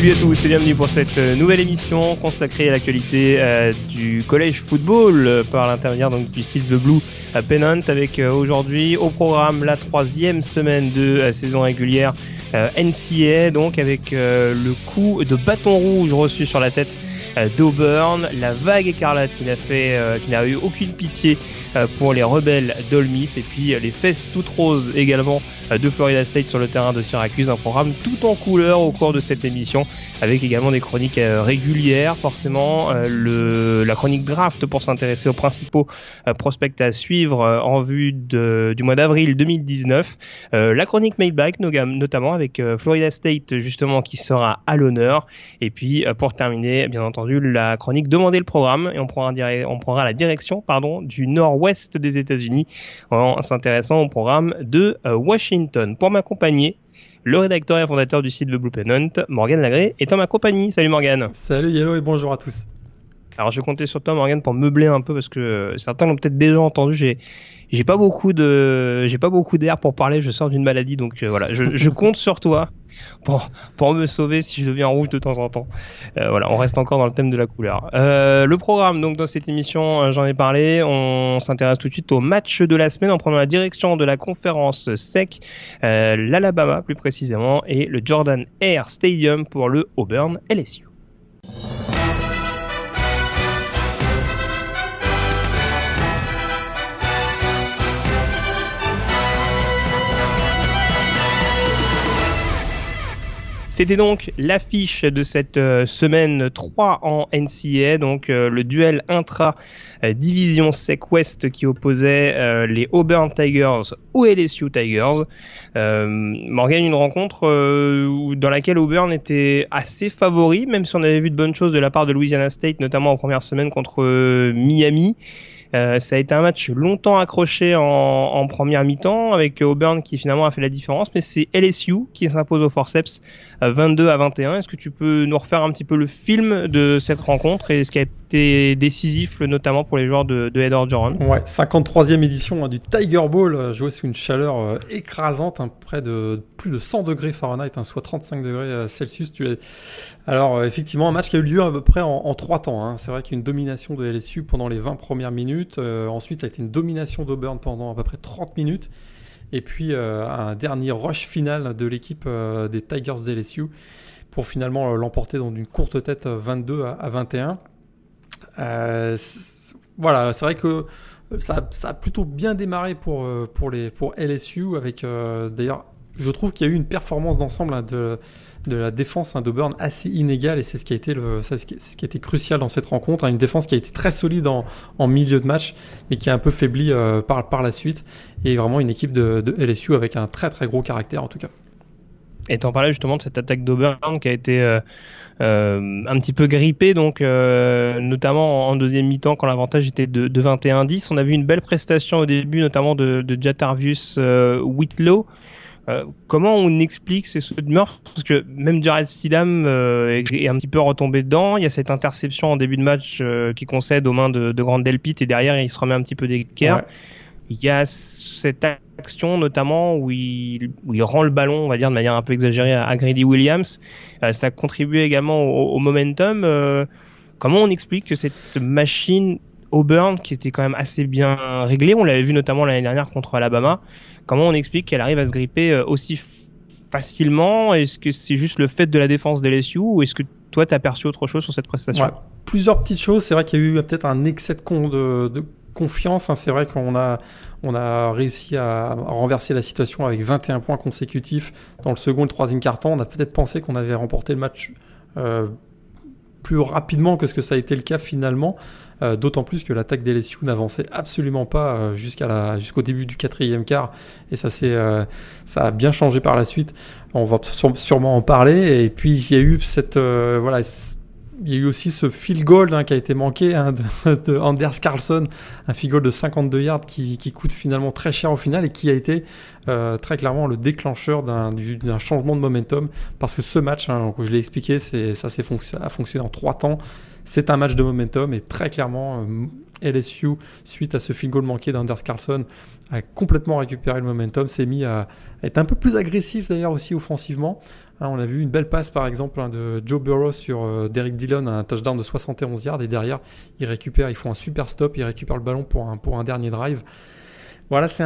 Salut à tous et bienvenue pour cette euh, nouvelle émission consacrée à l'actualité euh, du collège football euh, par l'intermédiaire donc du site Blue à Pennant avec aujourd'hui au programme la troisième semaine de saison régulière NCA donc avec le coup de bâton rouge reçu sur la tête d'Auburn, la vague écarlate qui n'a fait, qui n'a eu aucune pitié pour les rebelles d'Olmis. Et puis euh, les fesses toutes roses également euh, de Florida State sur le terrain de Syracuse, un programme tout en couleur au cours de cette émission avec également des chroniques euh, régulières, forcément. Euh, le, la chronique draft pour s'intéresser aux principaux euh, prospects à suivre euh, en vue de, du mois d'avril 2019, euh, la chronique mailbag nogam- notamment avec euh, Florida State justement qui sera à l'honneur. Et puis euh, pour terminer bien entendu la chronique demander le programme. Et on prendra, on prendra la direction pardon du nord-ouest des États-Unis en s'intéressant au programme de euh, Washington. Pour m'accompagner, le rédacteur et fondateur du site The Blue Pennant, Morgan Lagré, est en ma compagnie. Salut Morgan. Salut Yellow et bonjour à tous. Alors je comptais sur toi Morgan pour meubler un peu parce que euh, certains l'ont peut-être déjà entendu. J'ai j'ai pas beaucoup de j'ai pas beaucoup d'air pour parler. Je sors d'une maladie donc euh, voilà. Je, compte sur toi pour me sauver si je deviens rouge de temps en temps. Euh, voilà, on reste encore dans le thème de la couleur. Euh, le programme donc dans cette émission, j'en ai parlé. On s'intéresse tout de suite au match de la semaine en prenant la direction de la conférence SEC, l'Alabama plus précisément et le Jordan Air Stadium pour le Auburn LSU. C'était donc l'affiche de cette euh, semaine 3 en NCA, donc euh, le duel intra euh, division SEC West qui opposait les Auburn Tigers aux LSU Tigers. Morgan, une rencontre dans laquelle Auburn était assez favori, même si on avait vu de bonnes choses de la part de Louisiana State, notamment en première semaine contre Miami. Euh, ça a été un match longtemps accroché en, en première mi-temps avec Auburn qui finalement a fait la différence, mais c'est LSU qui s'impose au forceps euh, 22 à 21. Est-ce que tu peux nous refaire un petit peu le film de cette rencontre et ce qui a été décisif notamment pour les joueurs de, de Ed Orgeron Ouais, 53e édition hein, du Tiger Bowl, euh, joué sous une chaleur euh, écrasante, hein, près de plus de 100 degrés Fahrenheit, hein, soit 35 degrés euh, Celsius. Alors euh, effectivement, un match qui a eu lieu à peu près en, trois temps. hein. C'est vrai qu'il y a une domination de LSU pendant les 20 premières minutes. Ensuite, ça a été une domination d'Auburn pendant à peu près 30 minutes. Et puis un dernier rush final de l'équipe des Tigers d'LSU pour finalement l'emporter dans une courte tête euh, 22 à, à 21. Euh, voilà, c'est vrai que ça, a plutôt bien démarré pour, euh, pour, les, pour LSU avec euh, d'ailleurs je trouve qu'il y a eu une performance d'ensemble hein, de, de la défense hein, d'Auburn assez inégale et c'est ce qui a été ce qui, a été crucial dans cette rencontre. hein. une défense qui a été très solide en, en milieu de match, mais qui a un peu faibli par, par la suite. Et vraiment une équipe de, LSU avec un très très gros caractère en tout cas. Et t'en parlais justement de cette attaque d'Auburn qui a été un petit peu grippée, donc euh, notamment en deuxième mi-temps quand l'avantage était de, de 21-10. On a vu une belle prestation au début, notamment de, de Jatarvius euh, Whitlow. Euh, comment on explique ces sauts de meurtre Parce que même Jared Stidham euh, est, est un petit peu retombé dedans. Il y a cette interception en début de match euh, qui concède aux mains de, de Grant Delpit et derrière il se remet un petit peu d'équerre. Ouais. Il y a cette action notamment où il, rend le ballon, on va dire de manière un peu exagérée, à, Grady Williams. Euh, ça contribue également au, momentum. Euh, comment on explique que cette machine Auburn, qui était quand même assez bien réglée, on l'avait vu notamment l'année dernière contre Alabama, comment on explique qu'elle arrive à se gripper euh, aussi facilement? Est-ce que c'est juste le fait de la défense des LSU ou est-ce que toi t'as perçu autre chose sur cette prestation? Plusieurs petites choses. C'est vrai qu'il y a eu peut-être un excès de, con, de confiance. hein. C'est vrai qu'on a, réussi à renverser la situation avec 21 points consécutifs dans le second et le troisième quart-temps. On a peut-être pensé qu'on avait remporté le match euh, plus rapidement que ce que ça a été le cas finalement. Euh, d'autant plus que l'attaque des LSU n'avançait absolument pas euh, jusqu'au début du quatrième quart. Et ça, ça a bien changé par la suite. On va sûrement en parler. Et puis, il y a eu cette, voilà, il y a eu aussi ce field goal hein, qui a été manqué hein, de, Anders Carlson, un field goal de 52 yards qui, coûte finalement très cher au final et qui a été euh, très clairement le déclencheur d'un changement de momentum parce que ce match, hein, je l'ai expliqué, ça a fonctionné en trois temps. C'est un match de momentum et très clairement euh, LSU, suite à ce field goal manqué d'Anders Carlson, a complètement récupéré le momentum, s'est mis à être un peu plus agressif d'ailleurs aussi offensivement. Hein, on a vu une belle passe par exemple hein, de Joe Burrow sur euh, Derek Dillon, un touchdown de 71 yards et derrière ils récupèrent, ils font un super stop, ils récupèrent le ballon pour un, dernier drive. Voilà, c'est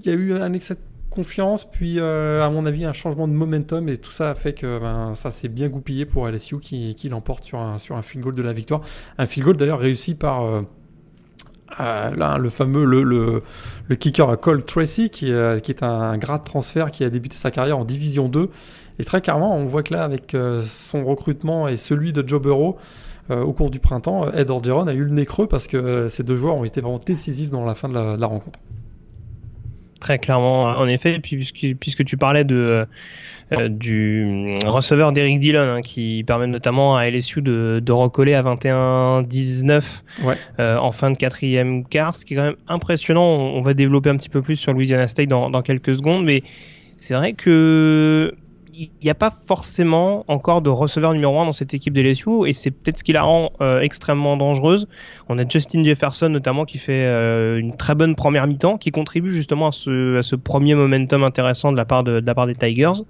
il y a eu un excès confiance, puis euh, à mon avis un changement de momentum et tout ça a fait que ben, ça s'est bien goupillé pour LSU qui, l'emporte sur un, sur un goal de la victoire. Un field goal d'ailleurs réussi par euh, là, le fameux le, le, le, kicker Cole Tracy qui, est un grade transfert qui a débuté sa carrière en Division 2 et très clairement, on voit que là, avec euh, son recrutement et celui de Joe Burrow, euh, au cours du printemps, euh, Ed Orgeron a eu le nez creux parce que ces deux joueurs ont été vraiment décisifs dans la fin de la, rencontre. Très clairement, en effet, puisque, puisque tu parlais de, du receveur d'Eric Dillon, hein, qui permet notamment à LSU de, de recoller à 21-19 en fin de quatrième quart, ce qui est quand même impressionnant. On, va développer un petit peu plus sur Louisiana State dans, dans quelques secondes, mais c'est vrai que il n'y a pas forcément encore de receveur numéro 1 dans cette équipe de LSU et c'est peut-être ce qui la rend euh, extrêmement dangereuse. On a Justin Jefferson notamment qui fait euh, une très bonne première mi-temps, qui contribue justement à ce, premier momentum intéressant de la part des Tigers.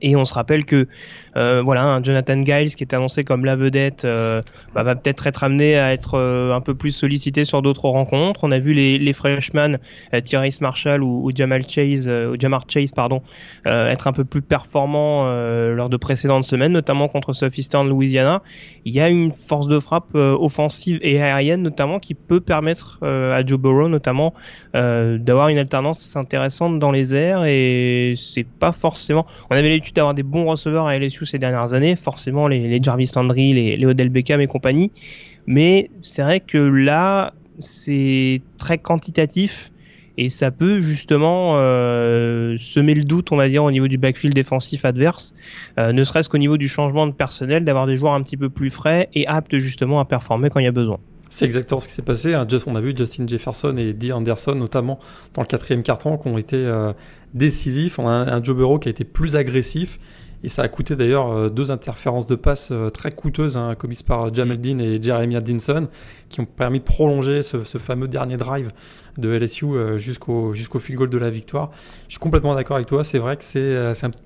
Et on se rappelle que euh, voilà, un Jonathan Giles qui est annoncé comme la vedette euh, bah, va peut-être être amené à être euh, un peu plus sollicité sur d'autres rencontres. On a vu les, les freshmen Tyrese Marshall ou, Jamal Chase, Jamar Chase pardon, être un peu plus performants lors de précédentes semaines, notamment contre Southeastern Louisiana. Il y a une force de frappe offensive et aérienne notamment qui peut permettre à Joe Burrow notamment d'avoir une alternance intéressante dans les airs et c'est pas forcément. On avait l'habitude d'avoir des bons receveurs à LSU ces dernières années, forcément les, Jarvis Landry, les, Odell Beckham et compagnie. Mais c'est vrai que là, c'est très quantitatif et ça peut justement euh, semer le doute, on va dire, au niveau du backfield défensif adverse, euh, ne serait-ce qu'au niveau du changement de personnel, d'avoir des joueurs un petit peu plus frais et aptes justement à performer quand il y a besoin. C'est exactement ce qui s'est passé. Hein. On a vu Justin Jefferson et Dee Anderson, notamment dans le quatrième carton, qui ont été euh, décisifs. On a un, un Joe Burrow qui a été plus agressif et ça a coûté d'ailleurs euh, deux interférences de passe euh, très coûteuses, hein, commises par Jamel Dean et Jeremiah Dinson, qui ont permis de prolonger ce, fameux dernier drive de LSU euh, jusqu'au jusqu'au field goal de la victoire. Je suis complètement d'accord avec toi. C'est vrai que c'est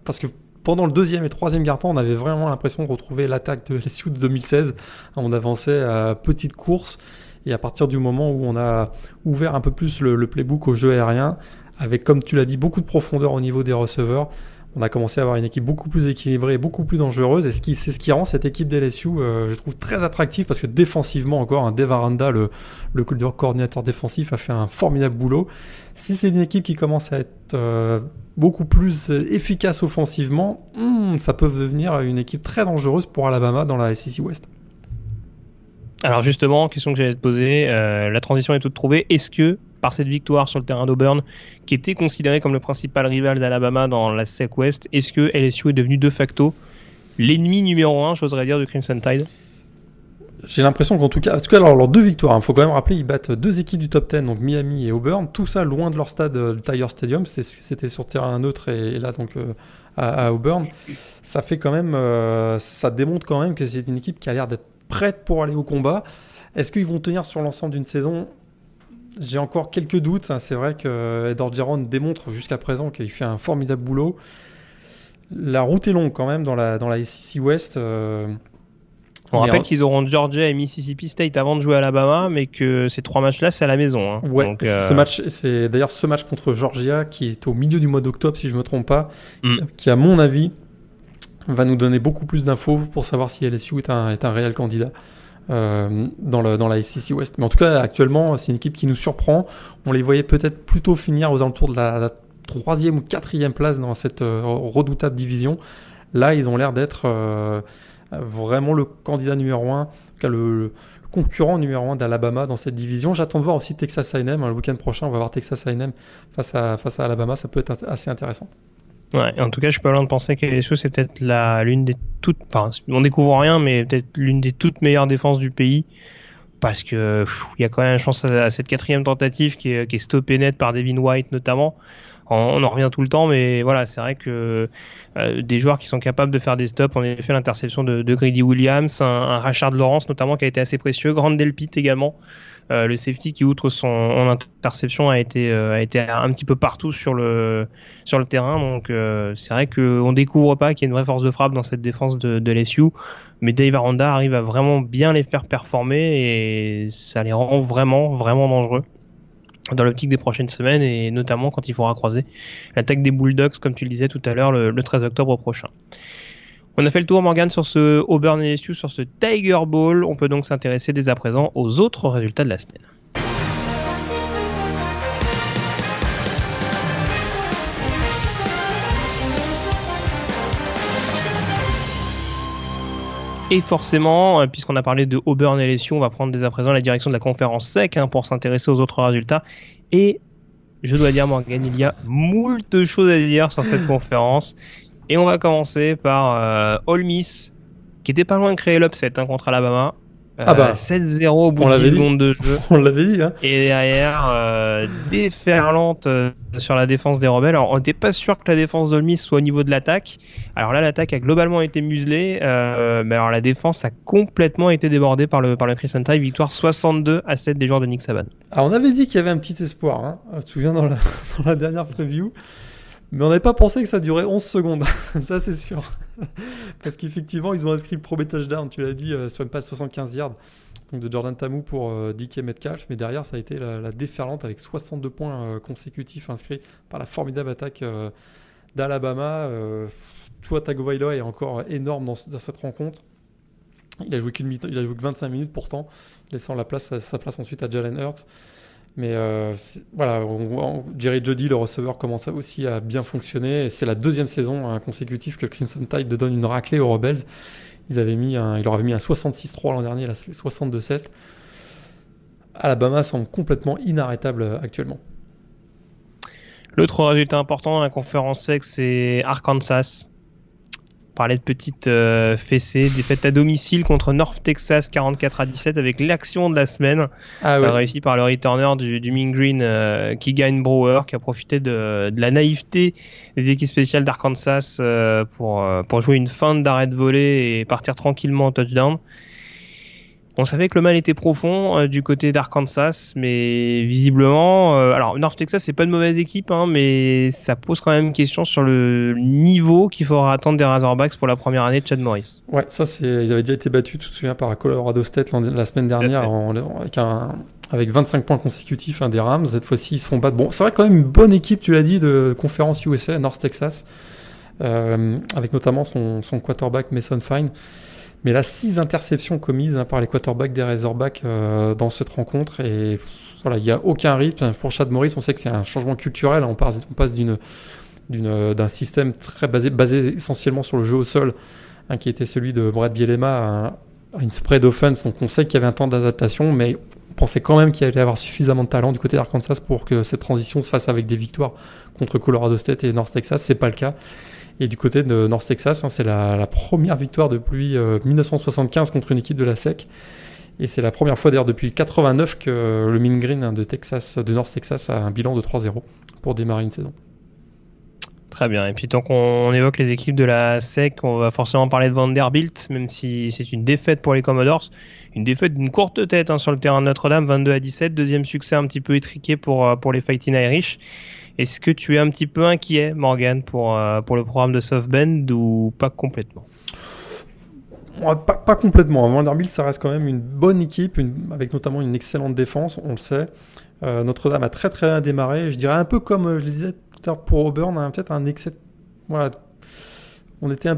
parce que pendant le deuxième et troisième quart-temps, on avait vraiment l'impression de retrouver l'attaque de LSU de 2016. On avançait à petite course. Et à partir du moment où on a ouvert un peu plus le playbook au jeu aérien, avec, comme tu l'as dit, beaucoup de profondeur au niveau des receveurs, on a commencé à avoir une équipe beaucoup plus équilibrée, beaucoup plus dangereuse. Et c'est ce qui rend cette équipe d'LSU, euh, je trouve, très attractive parce que défensivement encore, un Dave Aranda, le, coordinateur défensif, a fait un formidable boulot. Si c'est une équipe qui commence à être euh, beaucoup plus efficace offensivement, hmm, ça peut devenir une équipe très dangereuse pour Alabama dans la SEC West. Alors justement, question que j'allais te poser, euh, la transition est toute trouvée. Est-ce que par cette victoire sur le terrain d'Auburn, qui était considéré comme le principal rival d'Alabama dans la SEC West, est-ce que LSU est devenu de facto l'ennemi numéro un, j'oserais dire, du Crimson Tide? J'ai l'impression qu'en tout cas, parce que alors leurs deux victoires, il hein, faut quand même rappeler, ils battent deux équipes du top 10, donc Miami et Auburn, tout ça loin de leur stade, euh, le Tiger Stadium, c'était sur terrain neutre et, là donc euh, à, Auburn. Ça fait quand même, euh, ça démontre quand même que c'est une équipe qui a l'air d'être prête pour aller au combat. Est-ce qu'ils vont tenir sur l'ensemble d'une saison? J'ai encore quelques doutes. Hein. C'est vrai que Ed Orgeron démontre jusqu'à présent qu'il fait un formidable boulot. La route est longue quand même dans la, dans la SEC West. Euh, on rappelle qu'ils auront Georgia et Mississippi State avant de jouer à Alabama, mais que ces trois matchs-là, c'est à la maison. Hein. Ouais, ce euh, match, c'est d'ailleurs ce match contre Georgia qui est au milieu du mois d'octobre, si je me trompe pas, mm. qui, à mon avis, va nous donner beaucoup plus d'infos pour savoir si LSU est un, est un réel candidat. Euh, dans, la SEC West. Mais en tout cas, actuellement, c'est une équipe qui nous surprend. On les voyait peut-être plutôt finir aux alentours de la, troisième ou quatrième place dans cette euh, redoutable division. Là, ils ont l'air d'être euh, vraiment le candidat numéro 1, le, concurrent numéro 1 d'Alabama dans cette division. J'attends de voir aussi Texas A&M. Le week-end prochain, on va voir Texas A&M face à, face à Alabama. Ça peut être assez intéressant. Ouais, en tout cas, je suis pas loin de penser LSU c'est peut-être l'une des toutes, enfin, on découvre rien, mais peut-être l'une des toutes meilleures défenses du pays, parce que il y a quand même, je pense, à, cette quatrième tentative qui est, qui est stoppée net par Devin White notamment. On en revient tout le temps, mais voilà, c'est vrai que euh, des joueurs qui sont capables de faire des stops, on a fait l'interception de, de, Grady Williams, un, un, Rashard Lawrence notamment qui a été assez précieux, Grand Delpit également, euh, le safety qui outre son interception a été euh, a été un petit peu partout sur le sur le terrain, donc c'est vrai qu'on découvre pas qu'il y a une vraie force de frappe dans cette défense de, de LSU, mais Dave Aranda arrive à vraiment bien les faire performer et ça les rend vraiment vraiment dangereux dans l'optique des prochaines semaines et notamment quand il faudra croiser l'attaque des Bulldogs comme tu le disais tout à l'heure le, 13 octobre prochain. On a fait le tour Morgan sur ce Auburn LSU, sur ce Tiger Bowl. On peut donc s'intéresser dès à présent aux autres résultats de la semaine. Et forcément, euh, puisqu'on a parlé de Auburn LSU, on va prendre dès à présent la direction de la conférence SEC hein, pour s'intéresser aux autres résultats. Et je dois dire, Morgan, il y a moult choses à dire sur cette conférence. Et on va commencer par euh, All Miss, qui était pas loin de créer l'upset hein, contre Alabama ah bah, 7-0 au bout de 10 secondes de jeu. On l'avait dit. Hein. Et derrière, euh, déferlante euh, sur la défense des rebelles. Alors, on n'était pas sûr que la défense d'Olmis soit au niveau de l'attaque. Alors là, l'attaque a globalement été muselée. Euh, mais alors, la défense a complètement été débordée par le, par le Tide. Victoire 62 à 7 des joueurs de Nick Saban. Alors, on avait dit qu'il y avait un petit espoir. Hein. Tu te souviens dans la, dans la dernière preview. Mais on n'avait pas pensé que ça durait 11 secondes. ça, c'est sûr. Parce qu'effectivement, ils ont inscrit le premier touchdown, tu l'as dit, euh, sur une passe 75 yards donc de Jordan Tamu pour euh, Metcalf. Mais derrière, ça a été la, déferlante avec 62 points euh, consécutifs inscrits par la formidable attaque d'Alabama. Tua Tagovailoa est encore énorme dans, cette rencontre. Il a joué qu'une il a joué que 25 minutes pourtant, laissant la place, sa place ensuite à Jalen Hurts. Mais euh, voilà, Jerry Jody, le receveur, commence aussi à bien fonctionner. C'est la deuxième saison hein, consécutive que Crimson Tide donne une raclée aux Rebels. Ils avaient mis leur avait mis un 66-3 l'an dernier, là c'est 62-7. Alabama semble complètement inarrêtable euh, actuellement. L'autre résultat important dans la conférence sexe, c'est Arkansas parlait de petites euh, fessées, défaite à domicile contre North Texas 44 à 17 avec l'action de la semaine ah euh, réussie par le returner du, du Mean Green euh, gagne Brewer qui a profité de, de, la naïveté des équipes spéciales d'Arkansas euh, pour, pour jouer une fin d'arrêt de volée et partir tranquillement en touchdown. On savait que le mal était profond euh, du côté d'Arkansas, mais visiblement, euh, alors North Texas c'est pas une mauvaise équipe, hein, mais ça pose quand même une question sur le niveau qu'il faudra attendre des Razorbacks pour la première année de Chad Morris. Ouais, ça c'est, ils avaient déjà été battus, tu te souviens, par Colorado State la semaine dernière avec un avec 25 points consécutifs hein, des Rams. Cette fois-ci, ils se font battre. Bon, c'est vrai quand même une bonne équipe, tu l'as dit, de conférence USA North Texas, euh, avec notamment son, son quarterback Mason Fine. Mais là, six interceptions commises hein, par les quarterbacks des Razorbacks euh, dans cette rencontre. Et voilà, il n'y a aucun rythme. Pour Chad Morris, on sait que c'est un changement culturel. On passe, d'une, d'une, d'un système très basé, basé essentiellement sur le jeu au sol, hein, qui était celui de Brad Bielema, à, une spread offense. Donc on sait qu'il y avait un temps d'adaptation, mais on pensait quand même qu'il allait y avoir suffisamment de talent du côté d'Arkansas pour que cette transition se fasse avec des victoires contre Colorado State et North Texas. C'est pas le cas. Et du côté de North Texas, hein, c'est la, première victoire depuis 1975 euh, contre une équipe de la SEC. Et c'est la première fois d'ailleurs depuis 89 que le Mean Green hein, de Texas, de North Texas, a un bilan de 3-0 pour démarrer une saison. Très bien. Et puis tant qu'on évoque les équipes de la SEC, on va forcément parler de Vanderbilt, même si c'est une défaite pour les Commodores. Une défaite d'une courte tête hein, sur le terrain de Notre-Dame, 22 à 17. Deuxième succès un petit peu étriqué pour, euh, pour les Fighting Irish. Est-ce que tu es un petit peu inquiet, Morgan, pour, euh, pour le programme de SoftBend ou pas complètement? Pas, complètement. Vanderbilt, ça reste quand même une bonne équipe, avec notamment une excellente défense, on le sait. Euh, Notre-Dame a très très bien démarré. Je dirais un peu comme euh, je le disais tout à l'heure pour Auburn, a peut-être un excès. Voilà. On était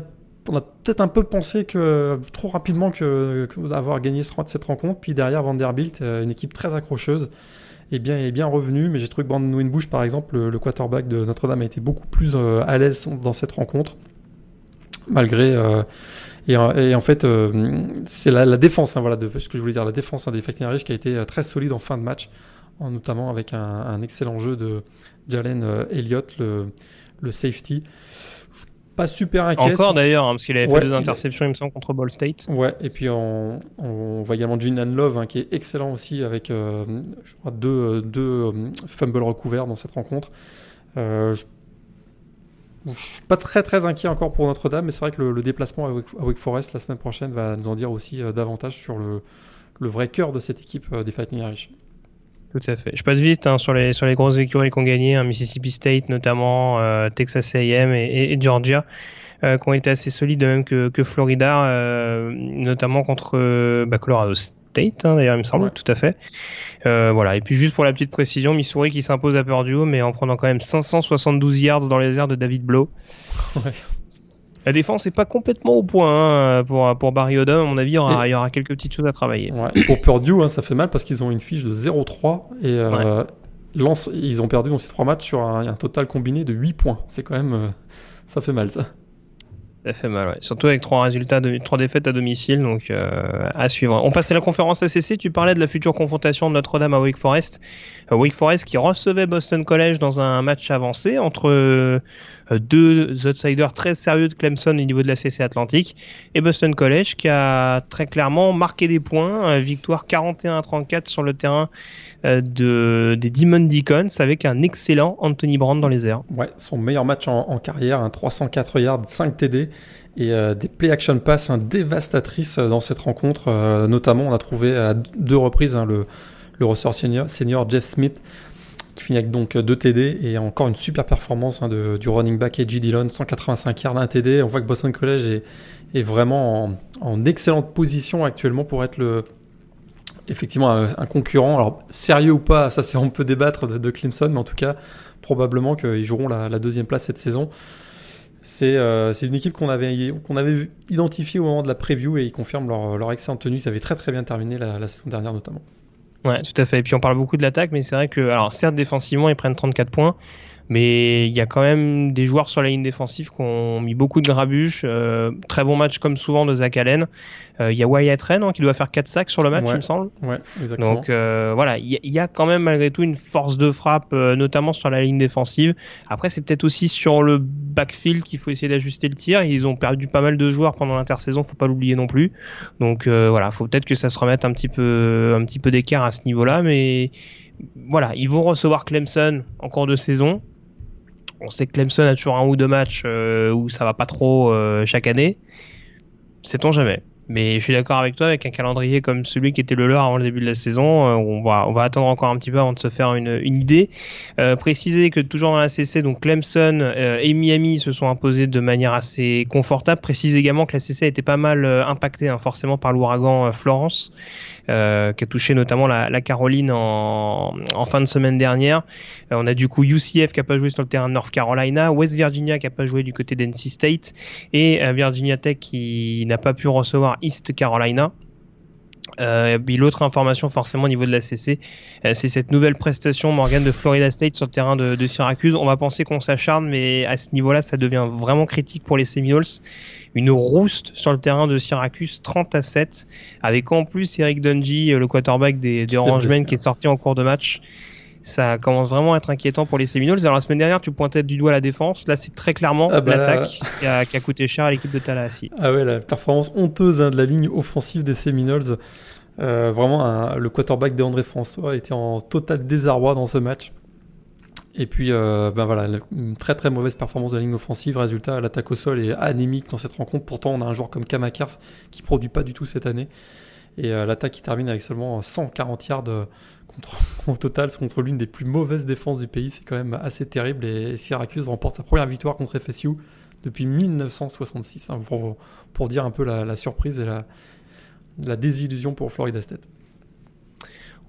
on a peut-être un peu pensé que trop rapidement que, d'avoir gagné cette rencontre. Puis derrière Vanderbilt, une équipe très accrocheuse est bien, est bien revenu. Mais j'ai trouvé que Brandon Winbush, par exemple, le, quarterback de Notre-Dame, a été beaucoup plus euh, à l'aise dans cette rencontre. Malgré, euh, Et, en fait, c'est la, défense, hein, voilà, de ce que je voulais dire, la défense hein, des Irish qui a été très solide en fin de match, notamment avec un, excellent jeu de Jalen Elliott, le safety pas super inquiet. Encore d'ailleurs, hein, parce qu'il avait fait deux interceptions, il me semble, contre Ball State. Ouais, et puis on, voit également Julian Love, hein, qui est excellent aussi, avec euh, je crois, deux, deux euh, fumbles recouverts dans cette rencontre. Euh, je, ne suis pas très très inquiet encore pour Notre-Dame, mais c'est vrai que le, déplacement à Wake, Forest la semaine prochaine va nous en dire aussi davantage sur le, le vrai cœur de cette équipe des Fighting Irish. Tout à fait. Je passe vite hein, sur les sur les grosses écuries qui ont gagné, hein, Mississippi State notamment, euh, Texas A&M et, Georgia, euh, qui ont été assez solides de même que, que Florida, euh, notamment contre bah, Colorado State, hein, d'ailleurs il me semble, tout à fait. voilà. Et puis juste pour la petite précision, Missouri qui s'impose à Purdue, mais en prenant quand même 572 yards dans les airs de David Blow. Ouais. La défense n'est pas complètement au point hein, pour, pour Barry Odom. À mon avis, il y, aura, il y aura quelques petites choses à travailler. Pour Purdue, hein, ça fait mal parce qu'ils ont une fiche de 0-3 et euh, lance, ils ont perdu dans ces trois matchs sur un, un total combiné de 8 points. C'est quand même. Euh, ça fait mal, ça. Ça fait mal, ouais. Surtout avec trois résultats, de, trois défaites à domicile, donc euh, à suivre. On passe à la conférence ACC. Tu parlais de la future confrontation de Notre-Dame à Wake Forest. Euh, Wake Forest qui recevait Boston College dans un match avancé entre euh, deux outsiders très sérieux de Clemson au niveau de la CC Atlantique et Boston College qui a très clairement marqué des points. victoire 41 34 sur le terrain de, des Demon Deacons avec un excellent Anthony Brand dans les airs. Ouais, son meilleur match en, carrière, un 304 yards, 5 TD et euh, des play action pass dévastatrices dans cette rencontre. Euh, notamment, on a trouvé à deux reprises hein, le, ressort senior Jeff Smith qui finit avec donc 2 TD et encore une super performance hein, de, du running back Edgy Dillon, 185 yards, 1 TD. On voit que Boston College est, est vraiment en, en, excellente position actuellement pour être le, effectivement un, concurrent. Alors sérieux ou pas, ça c'est on peut débattre de, Clemson, mais en tout cas probablement qu'ils joueront la, deuxième place cette saison. Euh, c'est une équipe qu'on avait, avait identifiée au moment de la preview et ils confirment leur, leur excellente tenue. Ils avaient très très bien terminé la, la, saison dernière notamment. Ouais, tout à fait. Et puis on parle beaucoup de l'attaque, mais c'est vrai que, alors certes défensivement ils prennent 34 points, mais il y a quand même des joueurs sur la ligne défensive qui ont mis beaucoup de grabuches. Euh, très bon match comme souvent de Zach Allen. Euh, il y a Wyatt Ren hein, qui doit faire 4 sacs sur le match, il me semble. Ouais, exactement. Donc euh, voilà, il y, a quand même malgré tout une force de frappe, notamment sur la ligne défensive. Après, c'est peut-être aussi sur le backfield qu'il faut essayer d'ajuster le tir. Ils ont perdu pas mal de joueurs pendant l'intersaison, faut pas l'oublier non plus. Donc voilà, faut peut-être que ça se remette un petit peu, un petit peu d'écart à ce niveau-là, mais voilà, ils vont recevoir Clemson en cours de saison on sait que Clemson a toujours un ou deux matchs euh, où ça va pas trop euh, chaque année. Sait-on jamais. Mais je suis d'accord avec toi, avec un calendrier comme celui qui était le leur avant le début de la saison, euh, on va attendre encore un petit peu avant de se faire une, idée. préciser que toujours dans la CC, donc Clemson et Miami se sont imposés de manière assez confortable. Précise également que la CC a pas mal impactée hein, forcément par l'ouragan Florence. Euh, qui a touché notamment la, Caroline en, fin de semaine dernière. Euh, on a du coup UCF qui a pas joué sur le terrain de North Carolina, West Virginia qui a pas joué du côté d'NC State et euh, Virginia Tech qui n'a pas pu recevoir East Carolina. Euh, l'autre information forcément au niveau de la CC, c'est cette nouvelle prestation Morgan de Florida State sur le terrain de, de Syracuse. On va penser qu'on s'acharne, mais à ce niveau-là, ça devient vraiment critique pour les Seminoles une rouste sur le terrain de Syracuse 30 à 7 avec en plus Eric Dungy le quarterback des, des Orangemen qui est sorti en cours de match ça commence vraiment à être inquiétant pour les Seminoles. Alors la semaine dernière, tu pointais du doigt la défense. Là, c'est très clairement ah bah l'attaque qui, a, coûté cher à l'équipe de Tallahassee. Ah ouais, la performance honteuse hein, de la ligne offensive des Seminoles. Euh, vraiment, le quarterback d'André François était en total désarroi dans ce match. Et puis, euh, ben voilà, une très très mauvaise performance de la ligne offensive. Résultat, l'attaque au sol est anémique dans cette rencontre. Pourtant, on a un joueur comme Kamakers qui produit pas du tout cette année. Et euh, l'attaque qui termine avec seulement 140 yards euh, au total contre l'une des plus mauvaises défenses du pays. C'est quand même assez terrible. Et Syracuse remporte sa première victoire contre FSU depuis 1966. Hein, pour, pour, dire un peu la, surprise et la, la désillusion pour Florida State.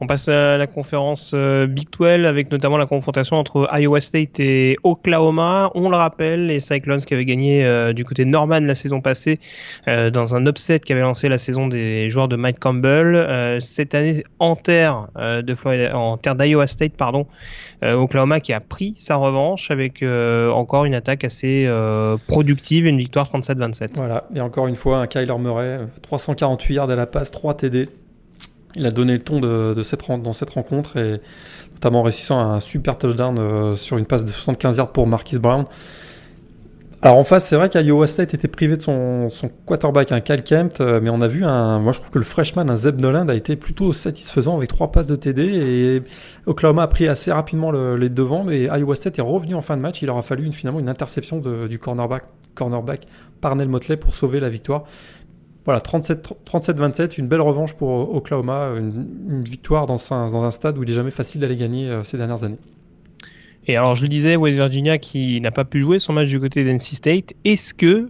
On passe à la conférence euh, Big 12 avec notamment la confrontation entre Iowa State et Oklahoma. On le rappelle, les Cyclones qui avaient gagné euh, du côté Norman la saison passée euh, dans un upset qui avait lancé la saison des joueurs de Mike Campbell. cette année en terre de Florida, en terre d'Iowa State, pardon, Oklahoma qui a pris sa revanche avec encore une attaque assez productive et une victoire 37-27. Voilà, et encore une fois un Kyler Murray, 348 yards à la passe, 3 TD il a donné le ton de, cette, dans cette rencontre et notamment en réussissant un super touchdown euh, sur une passe de 75 yards pour Marquis Brown. Alors en face, c'est vrai qu'Iowa State était privé de son, quarterback, un Cal Kempt, euh, mais on a vu un, moi je trouve que le freshman, un Zeb Noland, a été plutôt satisfaisant avec trois passes de TD et Oklahoma a pris assez rapidement les devants, mais Iowa State est revenu en fin de match. Il aura fallu finalement une interception du cornerback, cornerback Parnell Motley pour sauver la victoire. Voilà, 37-27, une belle revanche pour Oklahoma, une, victoire dans un, stade où il est jamais facile d'aller gagner euh, ces dernières années. Et alors je le disais, West Virginia qui n'a pas pu jouer son match du côté d'NC State, est-ce que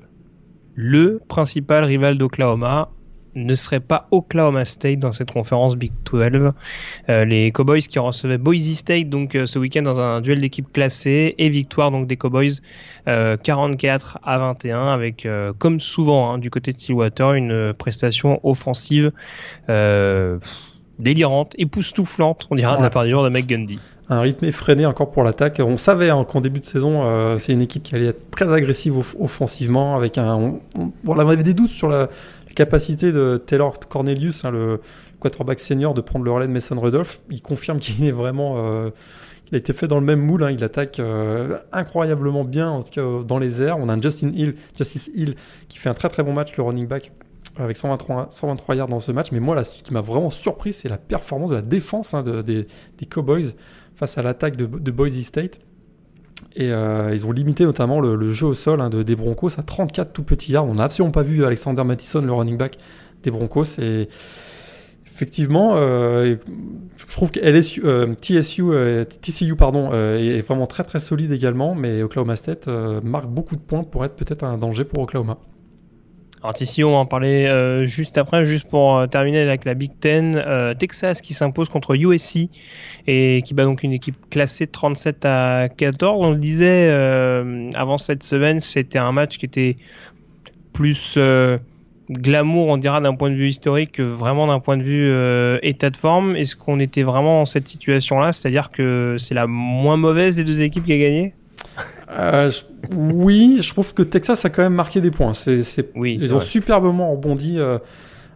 le principal rival d'Oklahoma ne serait pas Oklahoma State dans cette conférence Big 12. Euh, les Cowboys qui recevaient Boise State donc euh, ce week-end dans un duel d'équipe classée et victoire donc des Cowboys 44 euh, à 21 avec comme souvent hein, du côté de Stillwater une prestation offensive délirante, époustouflante, on dira de la part du joueur de McGundy. Un rythme effréné encore pour l'attaque. On savait hein, qu'en début de saison, c'est une équipe qui allait être très agressive offensivement, avec un. On, on avait des doutes sur la, capacité de Taylor Cornelius, hein, le quarterback senior, de prendre le relais de Mason Rudolph, il confirme qu'il est vraiment. Euh, a été fait dans le même moule. Hein. il attaque euh, incroyablement bien, en tout cas dans les airs. On a un Justin Hill, Justice Hill qui fait un très très bon match, le running back, avec 123, 123 yards dans ce match. Mais moi, là, ce qui m'a vraiment surpris, c'est la performance de la défense des, Cowboys face à l'attaque de, Boise State. Et euh, ils ont limité notamment le, jeu au sol hein, de, des Broncos à 34 tout petits yards. On n'a absolument pas vu Alexander Mattison, le running back des Broncos. Et effectivement, euh, je trouve que LSU, euh, TCU pardon, est vraiment très très solide également. Mais Oklahoma State marque beaucoup de points pour être peut-être un danger pour Oklahoma. Alors ici on va en parler juste après, juste pour terminer avec la Big Ten. Texas qui s'impose contre USC et qui bat donc une équipe classée de 37 à 14. On le disait euh, avant cette semaine, c'était un match qui était plus euh, glamour, on dira, d'un point de vue historique que vraiment d'un point de vue euh, état de forme. Est-ce qu'on était vraiment dans cette situation-là? C'est-à-dire que c'est la moins mauvaise des deux équipes qui a gagné? Oui, je trouve que Texas a quand même marqué des points. Oui, ils ont superbement rebondi. Euh,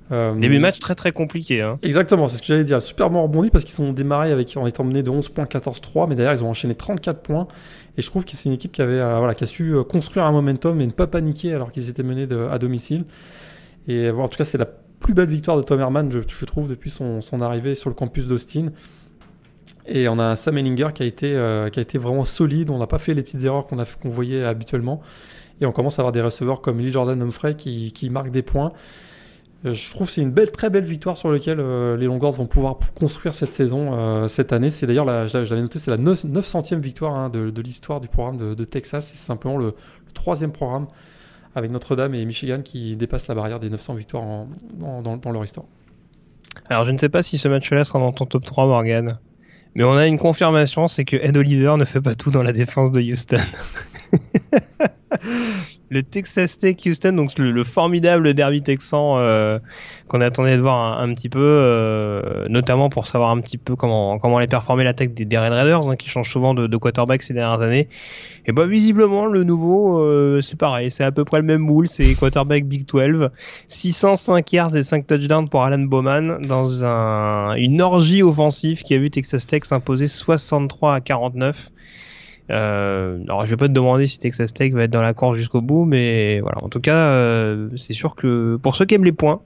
Début de match très très compliqué. Hein. Exactement, c'est ce que j'allais dire. Superment rebondi parce qu'ils ont démarré avec, en étant menés de 11 points, 14-3, mais derrière ils ont enchaîné 34 points. Et je trouve que c'est une équipe qui, avait, euh, voilà, qui a su euh, construire un momentum et ne pas paniquer alors qu'ils étaient menés de, à domicile. Et en tout cas, c'est la plus belle victoire de Tom Herman, je, je trouve, depuis son, son, arrivée sur le campus d'Austin. Et on a un Sam Ellinger qui a été, qui a été vraiment solide. On n'a pas fait les petites erreurs qu'on voyait habituellement. Et on commence à avoir des receveurs comme Lee Jordan Humphrey qui, qui marquent des points. Euh, je trouve que c'est une belle, très belle victoire sur laquelle euh, les Longhorns vont pouvoir construire cette saison, euh, cette année. C'est d'ailleurs, j'avais noté, c'est la 900e victoire hein, de, l'histoire du programme de, Texas. C'est simplement le, troisième programme avec Notre-Dame et Michigan qui dépassent la barrière des 900 victoires dans, leur histoire. Alors, je ne sais pas si ce match-là sera dans ton top 3, Morgan. Mais on a une confirmation, c'est que Ed Oliver ne fait pas tout dans la défense de Houston. le Texas Tech Houston, donc le, formidable derby texan euh, qu'on attendait de voir un, petit peu, euh, notamment pour savoir un petit peu comment comment allait performer l'attaque des, des, Red Raiders, hein, qui changent souvent de, de, quarterback ces dernières années. Et bah visiblement le nouveau, euh, c'est pareil, c'est à peu près le même moule, c'est quarterback Big 12, 605 yards et 5 touchdowns pour Alan Bowman dans un, une orgie offensive qui a vu Texas Tech s'imposer 63 à 49. Euh, alors je vais pas te demander si Texas Tech va être dans la course jusqu'au bout, mais voilà. En tout cas, euh, c'est sûr que pour ceux qui aiment les points,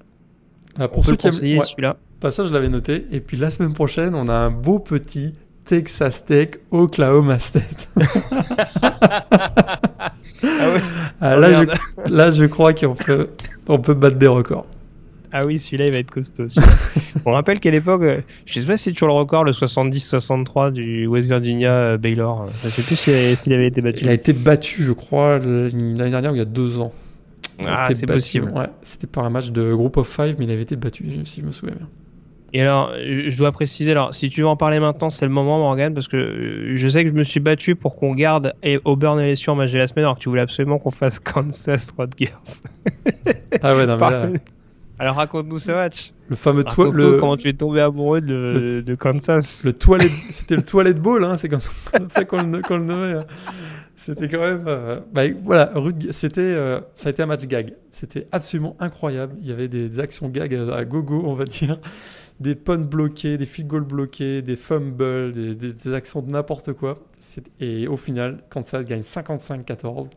ah, pour ceux qui aiment celui-là. Pas ça, je l'avais noté. Et puis la semaine prochaine, on a un beau petit Texas Tech, Oklahoma State. ah ouais. Ah, là, je, là, je crois qu'on peut, on peut battre des records. Ah oui, celui-là, il va être costaud. On rappelle qu'à l'époque, euh, je sais pas si c'est toujours le record, le 70-63 du West Virginia euh, Baylor. Je sais plus s'il avait été battu. Il a été battu, je crois, l'année dernière ou il y a deux ans. Ah, c'est possible. Ouais, c'était par un match de Group of Five, mais il avait été battu, si je me souviens bien. Et alors, je dois préciser, alors, si tu veux en parler maintenant, c'est le moment, Morgan, parce que je sais que je me suis battu pour qu'on garde Auburn et match de la semaine, alors que tu voulais absolument qu'on fasse Kansas Rutgers. ah ouais, non, mais là... Alors raconte-nous ce match. Le fameux toit. Le... Comment tu es tombé amoureux de, de Kansas Le toilette. C'était le toilette ball, hein, c'est comme ça, ça qu'on le, le, nommait. Hein. C'était quand même. Euh, bah, voilà, c'était, euh, ça a été un match gag. C'était absolument incroyable. Il y avait des, actions gag à, gogo, on va dire. Des punts bloqués, des field goals bloqués, des fumbles, des, des actions de n'importe quoi. Et au final, Kansas gagne 55-14.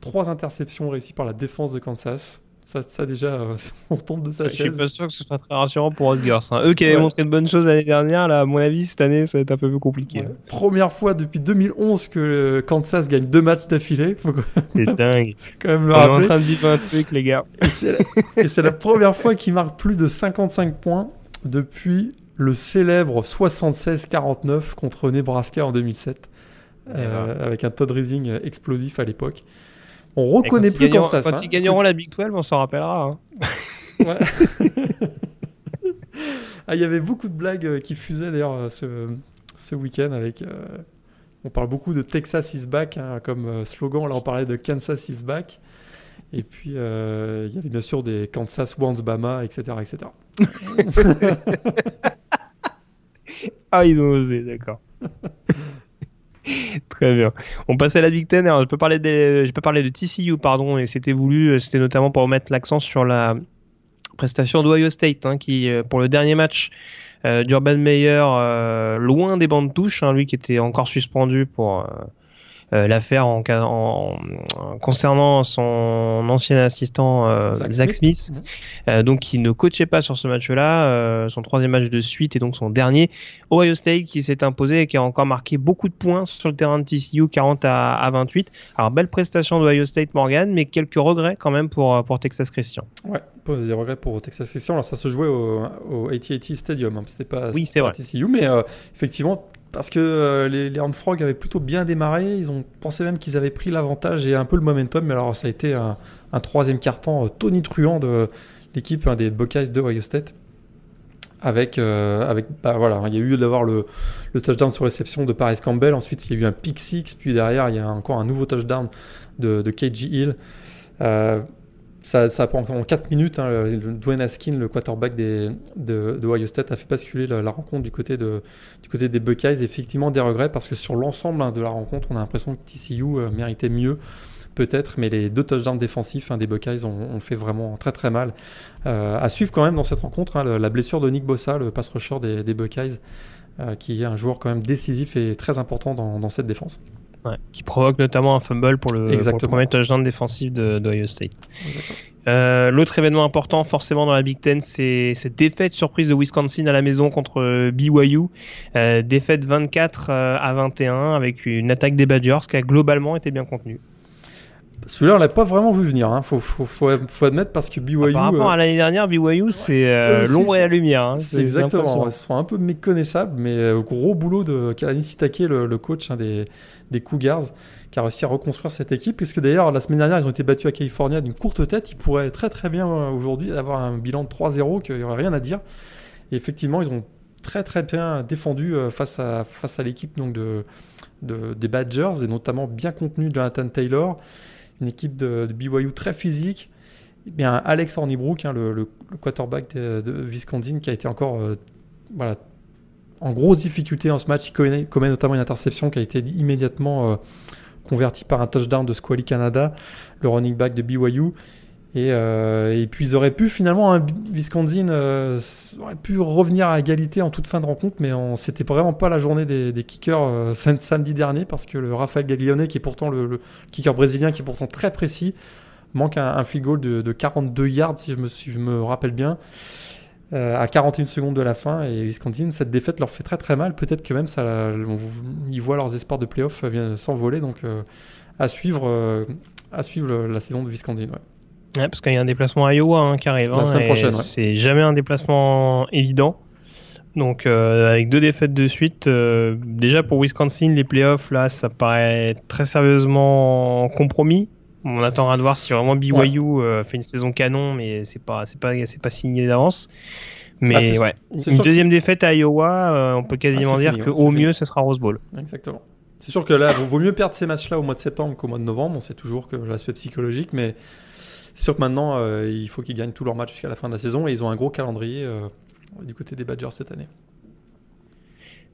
Trois interceptions réussies par la défense de Kansas. Ça, ça déjà, euh, on tombe de sa chaise. Je suis pas sûr que ce soit très rassurant pour Rutgers. Hein. Eux qui avaient montré de bonnes choses l'année dernière, là, à mon avis, cette année, ça va être un peu plus compliqué. Première fois depuis 2011 que euh, Kansas gagne deux matchs d'affilée. C'est dingue. C'est quand même le On est en train de vivre un truc, les gars. Et c'est la... première fois qu'ils marquent plus de 55 points depuis le célèbre 76-49 contre Nebraska en 2007. Euh, avec un Todd Rising explosif à l'époque. On reconnaît plus Kansas. Quand hein. ils gagneront la Big 12, on s'en rappellera. Hein. ah, il y avait beaucoup de blagues euh, qui fusaient d'ailleurs euh, ce, ce week-end avec. Euh, on parle beaucoup de Texas is back hein, comme slogan. Là, on parlait de Kansas is back. Et puis, il y avait bien sûr des Kansas wants Bama, etc. etc. ah, ils ont osé, d'accord. Très bien. On passe à la Big Ten. Je peux parler de TCU, pardon, et c'était voulu, c'était notamment pour mettre l'accent sur la prestation d'Ohio State, hein, qui euh, pour le dernier match euh, d'Urban Meyer, euh, loin des bandes touches, hein, lui qui était encore suspendu pour euh, l'affaire en, en, concernant son ancien assistant euh, Zach, Smith, euh, donc qui ne coachait pas sur ce match-là, son troisième match de suite et donc son dernier. Ohio State qui s'est imposé et qui a encore marqué beaucoup de points sur le terrain de TCU, 40 à, 28. Alors belle prestation d'Ohio State Morgan, mais quelques regrets quand même pour, pour Texas Christian. Ouais, des regrets pour Texas Christian. Alors ça se jouait au, au AT&T Stadium, hein. c'était pas, oui, c'est vrai. TCU, mais effectivement parce que euh, les, les Frog avaient plutôt bien démarré. Ils ont pensé même qu'ils avaient pris l'avantage et un peu le momentum. Mais alors, ça a été un, troisième carton euh, tonitruant de l'équipe hein, des Buckeyes de Ohio State. Avec, euh, avec bah, voilà, il y a eu d'avoir le, touchdown sur réception de Paris Campbell. Ensuite, il y a eu un pick six. Puis derrière, il y a encore un nouveau touchdown de, de KG Hill. Ça, prend en 4 minutes. Hein, Dwayne Askin, le quarterback des, de, de, Ohio State, a fait basculer la, rencontre du côté, du côté des Buckeyes. Effectivement, des regrets parce que sur l'ensemble hein, de la rencontre, on a l'impression que TCU euh, méritait mieux, peut-être, mais les deux touchdowns défensifs hein, des Buckeyes ont, fait vraiment très très mal. Euh, à suivre quand même dans cette rencontre, la blessure de Nick Bossa, le pass rusher des, Buckeyes, euh, qui est un joueur quand même décisif et très important dans cette défense qui provoque notamment un fumble pour le, pour le premier touchdown défensif de, de State. Euh, l'autre événement important forcément dans la Big Ten, c'est cette défaite surprise de Wisconsin à la maison contre euh, BYU. Euh, défaite 24 à 21 avec une attaque des Badgers qui a globalement été bien contenue. Celui-là, on l'a pas vraiment vu venir. Hein. Faut, faut, faut, faut, admettre parce que BYU. par rapport à l'année dernière, BYU, c'est l'ombre et la lumière. Hein. C'est exactement. Ils sont un peu méconnaissables, mais gros boulot de Kalani Sitake, le, le coach hein, des, des Cougars, qui a réussi à reconstruire cette équipe. Puisque d'ailleurs, la semaine dernière, ils ont été battus à California d'une courte tête. Ils pourraient très très bien euh, aujourd'hui avoir un bilan de 3-0, qu'il n'y aurait rien à dire. Et effectivement, ils ont très très bien défendu euh, face à, face à l'équipe donc de, des Badgers, et notamment bien contenu de Jonathan Taylor. Une équipe de, BYU très physique. Et bien, Alex Hornibrook, hein, le, quarterback de, de, Wisconsin, qui a été encore euh, voilà, en grosse difficulté en ce match. Il commet, notamment une interception qui a été immédiatement euh, convertie par un touchdown de Squally Canada, le running back de BYU. Euh, et, puis ils auraient pu finalement, un Wisconsin euh, aurait pu revenir à égalité en toute fin de rencontre, mais c'était vraiment pas la journée des, kickers samedi dernier parce que le Rafael Gaglione, qui est pourtant le, kicker brésilien, qui est pourtant très précis, manque un, field goal de, 42 yards si je me, rappelle bien. Euh, à 41 secondes de la fin et Wisconsin, cette défaite leur fait très très mal. Peut-être que même ça, ils voient leurs espoirs de playoff euh, s'envoler. Donc euh, à suivre, à suivre la saison de Wisconsin. Ouais. Parce qu'il y a un déplacement à Iowa hein, qui arrive. La hein, semaine prochaine. C'est jamais un déplacement évident. Donc avec deux défaites de suite, déjà pour Wisconsin, les playoffs là, ça paraît très sérieusement compromis. On attendra de voir si vraiment BYU euh, fait une saison canon, mais c'est pas c'est pas c'est pas signé d'avance. Mais Ah, ouais, une deuxième défaite à Iowa, euh, on peut quasiment Ah, dire fini, que au mieux, ce sera Rose Bowl. Exactement. C'est sûr que là, il vaut mieux perdre ces matchs-là au mois de septembre qu'au mois de novembre. On sait toujours que l'aspect psychologique, mais c'est sûr que maintenant, euh, il faut qu'ils gagnent tous leurs matchs jusqu'à la fin de la saison et ils ont un gros calendrier euh, du côté des Badgers cette année.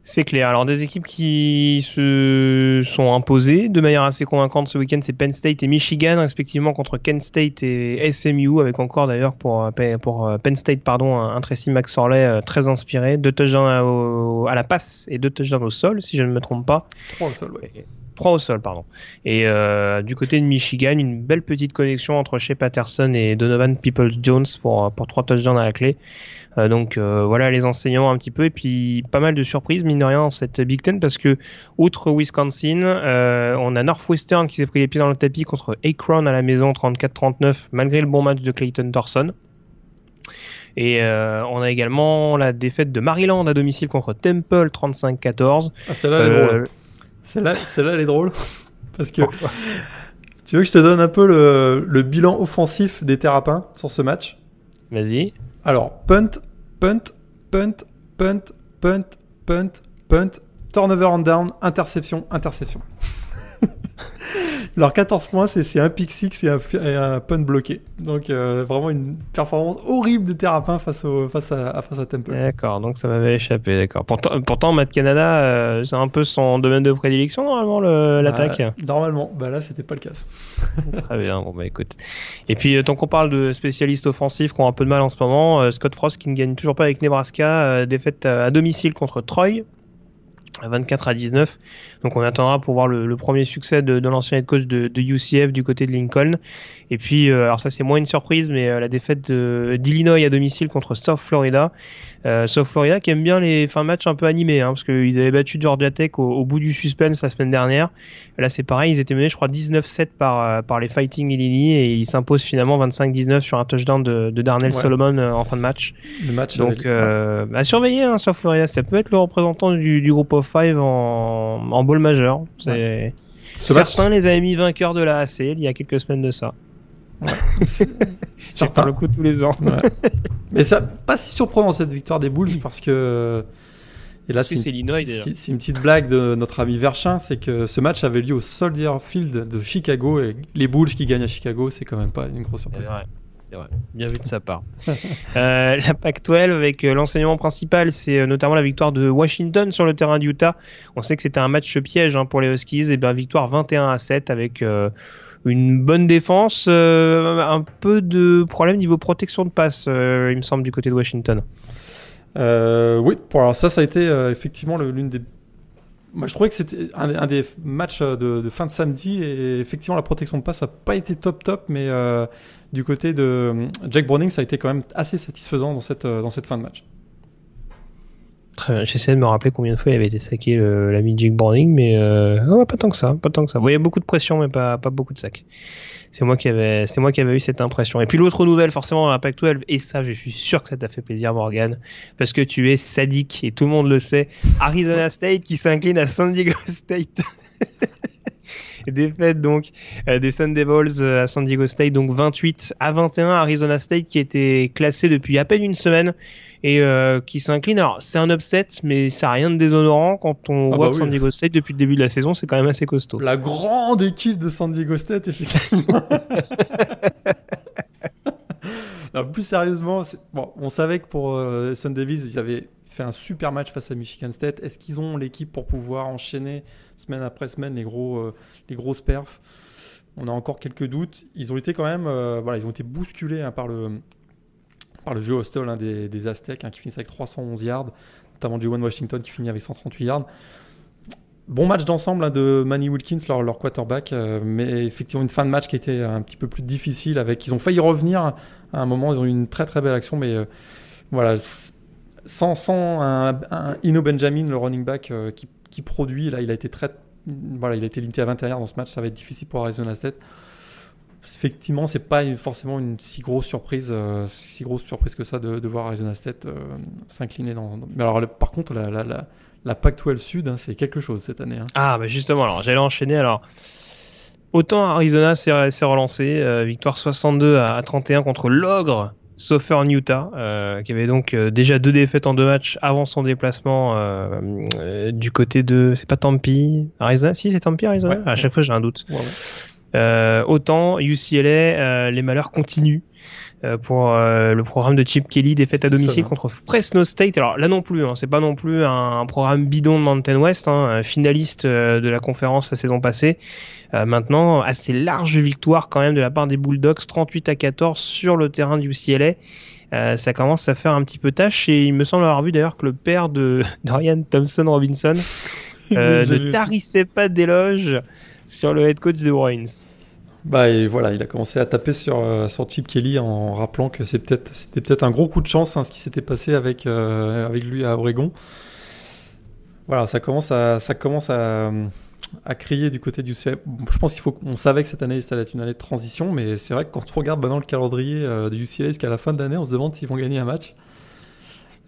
C'est clair. Alors des équipes qui se sont imposées de manière assez convaincante ce week-end, c'est Penn State et Michigan, respectivement contre Kent State et SMU, avec encore d'ailleurs pour, euh, pour Penn State pardon un, un Tracy McSorley euh, très inspiré, deux touchdowns à, au- à la passe et deux touchdowns au sol, si je ne me trompe pas. Trois au sol, ouais. Trois au sol, pardon. Et euh, du côté de Michigan, une belle petite connexion entre Shea Patterson et Donovan Peoples-Jones pour, pour trois touchdowns à la clé. Euh, donc euh, voilà les enseignants un petit peu et puis pas mal de surprises mine de rien dans cette Big Ten parce que outre Wisconsin, euh, on a Northwestern qui s'est pris les pieds dans le tapis contre Akron à la maison 34-39 malgré le bon match de Clayton Thorson. Et euh, on a également la défaite de Maryland à domicile contre Temple 35-14. Ah, celle-là, elle est drôle. Celle-là, celle-là, elle est drôle. Parce que tu veux que je te donne un peu le, le bilan offensif des Terrapins sur ce match? Vas-y. Alors, punt, punt, punt, punt, punt, punt, punt, turnover on down, interception, interception. Leurs 14 points, c'est un pick six et un, et un punt bloqué. Donc, euh, vraiment une performance horrible des Terrapins face, au, face, à, face à Temple. D'accord, donc ça m'avait échappé, d'accord. Pourtant, pourtant Matt Canada, euh, c'est un peu son domaine de prédilection normalement, le- l'attaque. Ah, normalement, bah là, c'était pas le cas. Très bien, bon bah écoute. Et puis, euh, tant qu'on parle de spécialistes offensifs qui ont un peu de mal en ce moment, euh, Scott Frost qui ne gagne toujours pas avec Nebraska, défaite à, à domicile contre Troy, à 24 à 19. Donc on attendra pour voir le, le premier succès de, de l'ancien head coach de, de UCF du côté de Lincoln. Et puis, euh, alors ça c'est moins une surprise, mais euh, la défaite de- d'Illinois à domicile contre South Florida. Euh, South Florida qui aime bien les fins de match un peu animés, hein, parce qu'ils avaient battu Georgia Tech au, au bout du suspense la semaine dernière. Là c'est pareil, ils étaient menés je crois 19-7 par, euh, par les Fighting Illini et ils s'imposent finalement 25-19 sur un touchdown de, de Darnell Ouais. Solomon euh, en fin de match. Le match Donc avait- euh, à surveiller hein, South Florida, ça peut être le représentant du, du groupe of five en, en bowl majeur. C'est Ce match- Certains les avaient mis vainqueurs de la AC il y a quelques semaines de ça. Sur Certains. le coup tous les ans. Ouais. Mais ça, pas si surprenant cette victoire des Bulls parce que. Et là, c'est une- petite blague de notre ami Verchin, c'est que ce match avait lieu au Soldier Field de Chicago et les Bulls qui gagnent à Chicago, c'est quand même pas une grosse surprise. Bien vu de sa part. Euh, la PAC-12 avec euh, l'enseignement principal, c'est euh, notamment la victoire de Washington sur le terrain d'Utah. On sait que c'était un match piège hein, pour les Huskies. Et bien victoire 21 à 7 avec euh, une bonne défense, un peu de problème niveau protection de passe, il me semble du côté de Washington. Oui, alors ça, ça a été effectivement l'une des. Moi, je trouvais que c'était un, des matchs de, fin de samedi et effectivement la protection de passe n'a pas été top top, mais du côté de euh, Jack Browning, ça a été quand même assez satisfaisant dans cette euh, dans cette fin de match. Très bien. J'essaie de me rappeler combien de fois il avait été saqué l'ami Jake Browning, mais euh, pas tant que ça, pas tant que ça. Il y a beaucoup de pression, mais pas, pas beaucoup de sacs. C'est moi qui avais, c'est moi qui avais eu cette impression. Et puis l'autre nouvelle, forcément, à Pac 12, et ça, je suis sûr que ça t'a fait plaisir, Morgan, parce que tu es sadique et tout le monde le sait. Arizona State qui s'incline à San Diego State. Défaite donc euh, des Sun Devils euh, à San Diego State, donc 28 à 21. Arizona State qui était classé depuis à peine une semaine et euh, qui s'incline. Alors c'est un upset, mais ça n'a rien de déshonorant quand on Ah voit bah que oui. San Diego State depuis le début de la saison, c'est quand même assez costaud. La grande équipe de San Diego State, effectivement. Non, plus sérieusement, bon, on savait que pour euh, Sun Davis, ils avaient fait un super match face à Michigan State. Est-ce qu'ils ont l'équipe pour pouvoir enchaîner semaine après semaine les, gros, euh, les grosses perfs? On a encore quelques doutes. Ils ont été quand même, euh, voilà, ils ont été bousculés hein, par le par le jeu hostile hein, des, des Aztecs hein, qui finissent avec 311 yards, notamment Juwan Washington qui finit avec 138 yards. Bon match d'ensemble hein, de Manny Wilkins, leur, leur quarterback, euh, mais effectivement une fin de match qui était un petit peu plus difficile. Avec, ils ont failli revenir à un moment, ils ont eu une très très belle action, mais euh, voilà, sans, sans un, un Ino Benjamin, le running back euh, qui, qui produit, là, il a été très, voilà, il a été limité à 21 yards dans ce match, ça va être difficile pour Arizona State. Effectivement, c'est pas forcément une si grosse surprise, euh, si grosse surprise que ça de, de voir Arizona State euh, s'incliner dans, dans- Mais alors, le- par contre, la, la, la, la Pac-12 Sud, hein, c'est quelque chose cette année. hein. Ah, bah justement, alors j'allais enchaîner. Alors, autant Arizona s'est relancé, euh, victoire 62 à, à 31 contre l'ogre Southern Utah, euh, qui avait donc euh, déjà deux défaites en deux matchs avant son déplacement euh, du côté de, c'est pas Tempe, Arizona, si c'est Tempe, Arizona? Ouais. à chaque fois j'ai un doute. Ouais, autant UCLA, euh, les malheurs continuent. euh, Pour euh, le programme de Chip Kelly, défaite à domicile contre Fresno State. Alors là non plus, hein, c'est pas non plus un, un programme bidon de Mountain West, hein, finaliste euh, de la conférence la saison passée. Euh, maintenant, assez large victoire quand même de la part des Bulldogs, 38 à 14 sur le terrain du UCLA. Euh, ça commence à faire un petit peu tâche et il me semble avoir vu d'ailleurs que le père de Dorian Thompson Robinson euh, ne tarissait pas d'éloges sur le head coach des Bruins. Bah et voilà, il a commencé à taper sur euh, sur Chip Kelly en rappelant que c'est peut-être c'était peut-être un gros coup de chance hein, ce qui s'était passé avec euh, avec lui à Oregon. Voilà, ça commence à ça commence à à crier du côté du UCLA. Bon, Je pense qu'il faut qu'on savait que cette année ça allait être une année de transition, mais c'est vrai que quand on regarde maintenant le calendrier euh, du UCLA jusqu'à la fin de l'année, on se demande s'ils vont gagner un match.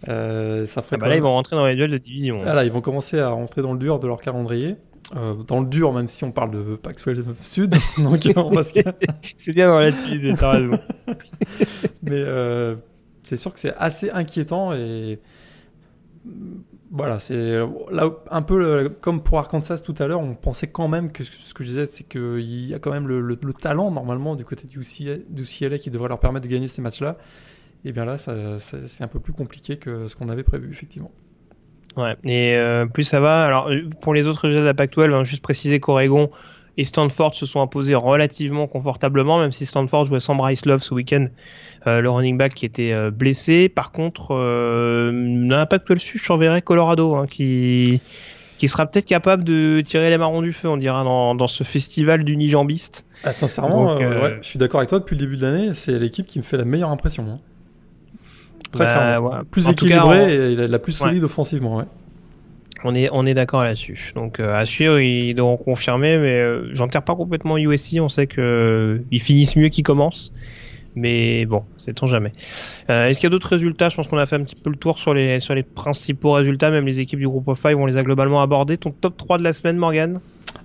Euh, ça ferait Ah bah là, ils vont rentrer dans les duels de division. voilà, ils vont commencer à rentrer dans le dur de leur calendrier. Euh, dans le dur, même si on parle de Pac-12 Sud, donc on va se C'est bien dans l'activité, t'as raison. Mais euh, c'est sûr que c'est assez inquiétant et mm, voilà, c'est là un peu comme pour Arkansas tout à l'heure, on pensait quand même que ce que je disais, c'est qu'il y a quand même le, le- le talent normalement du côté du UCLA, du UCLA qui devrait leur permettre de gagner ces matchs-là. Et bien là, ça- ça- c'est un peu plus compliqué que ce qu'on avait prévu effectivement. Ouais, et euh, plus ça va. Alors, euh, pour les autres résultats de la Pac-12, hein, juste préciser qu'Oregon et Stanford se sont imposés relativement confortablement, même si Stanford jouait sans Bryce Love ce week-end, euh, le running back qui était euh, blessé. Par contre, euh, dans la Pac-12 Sud, je surveillerai Colorado, hein, qui qui sera peut-être capable de tirer les marrons du feu, on dira, dans, dans ce festival d'unijambistes. Ah, sincèrement, Donc, ouais, je suis d'accord avec toi. Depuis le début de l'année, c'est l'équipe qui me fait la meilleure impression. hein. Très Bah, clairement. ouais. Plus En tout cas, on- et la, plus solide offensivement. Ouais. On est, on est d'accord là-dessus. Donc euh, à suivre, ils devront confirmer, mais euh, j'enterre pas complètement USC. On sait que euh, ils finissent mieux qu'ils commencent, mais bon, sait-on jamais. Euh, Est-ce qu'il y a d'autres résultats? Je pense qu'on a fait un petit peu le tour sur les sur les principaux résultats. Même les équipes du groupe of five, on les a globalement abordés. Ton top 3 de la semaine, Morgan?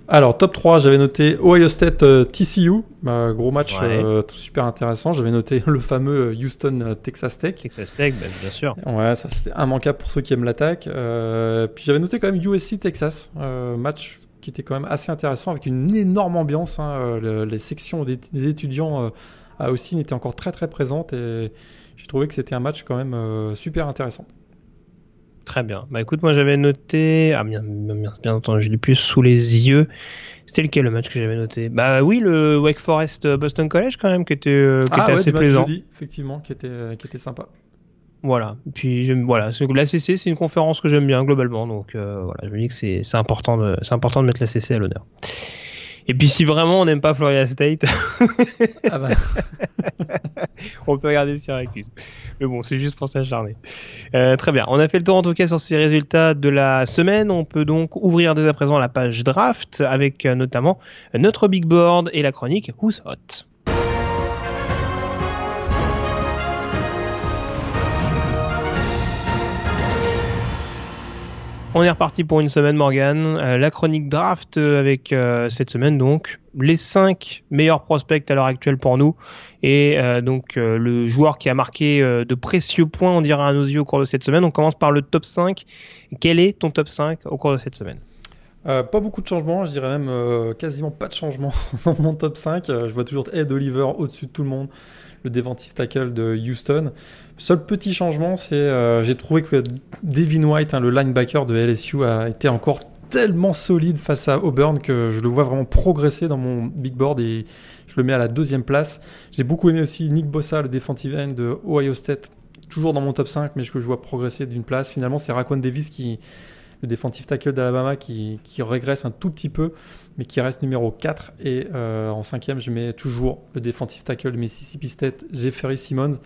Alors, top 3, j'avais noté Ohio State euh, TCU. Bah, gros match Ouais. euh, super intéressant. J'avais noté le fameux euh, Houston Texas Tech. Texas Tech, ben, bien sûr. Ouais, ça c'était immanquable pour ceux qui aiment l'attaque. Puis j'avais noté quand même USC Texas, match qui était quand même assez intéressant avec une énorme ambiance. hein. Le- les sections des, des étudiants à Austin étaient encore très très présentes et j'ai trouvé que c'était un match quand même super intéressant. Très bien. Bah écoute, moi j'avais noté. Ah bien, bien, bien entendu, je l'ai plus sous les yeux. C'était lequel le match que j'avais noté? Bah oui, le Wake Forest Boston College quand même, qui était, euh, qui ah était ouais, assez plaisant. effectivement, qui était, qui était sympa. Voilà. Puis j'aime- voilà, c'est- l'ACC c'est une conférence que j'aime bien globalement, donc euh, voilà, je me dis que c'est c'est important de c'est important de mettre l'ACC à l'honneur. Et puis si vraiment on n'aime pas Florida State, Ah bah, on peut regarder Syracuse. Mais bon, c'est juste pour s'acharner. Euh, très bien, on a fait le tour en tout cas sur ces résultats de la semaine. On peut donc ouvrir dès à présent la page draft avec euh, notamment notre big board et la chronique Who's Hot? On est reparti pour une semaine, Morgan. Euh, la chronique draft euh, avec euh, cette semaine, donc, les 5 meilleurs prospects à l'heure actuelle pour nous. Et euh, donc, le joueur qui a marqué de précieux points, on dira à nos yeux, au cours de cette semaine. On commence par le top 5. Quel est ton top 5 au cours de cette semaine? Pas beaucoup de changements, je dirais même quasiment pas de changements dans mon top 5. Euh, je vois toujours Ed Oliver au-dessus de tout le monde, le défensif tackle de Houston. Seul petit changement, c'est euh, j'ai trouvé que Devin White, hein, le linebacker de LSU, a été encore tellement solide face à Auburn que je le vois vraiment progresser dans mon big board et je le mets à la deuxième place. J'ai beaucoup aimé aussi Nick Bossa, le defensive end de Ohio State, toujours dans mon top 5, mais que je vois progresser d'une place. Finalement, c'est Raquan Davis qui le défensif tackle d'Alabama qui, qui régresse un tout petit peu, mais qui reste numéro 4. Et euh, en cinquième, je mets toujours le défensif tackle de Mississippi State, Jeffery Simmons.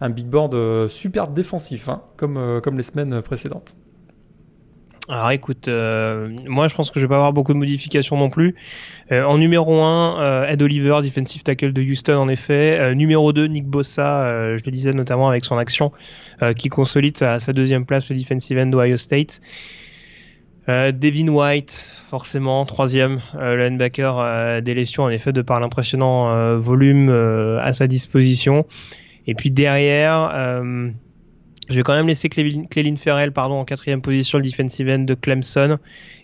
Un big board euh, super défensif, hein, comme, euh, comme les semaines précédentes. Alors écoute, euh, moi je pense que je vais pas avoir beaucoup de modifications non plus. En numéro 1, euh, Ed Oliver, defensive tackle de Houston en effet. Numéro 2, Nick Bossa, je le disais notamment avec son action qui consolide sa, sa deuxième place, le defensive end d'Ohio State. Devin White, forcément, troisième, le linebacker des Lésions, en effet, de par l'impressionnant volume à sa disposition. Et puis derrière, euh, je vais quand même laisser Cléline Ferrell pardon, en quatrième position, le defensive end de Clemson,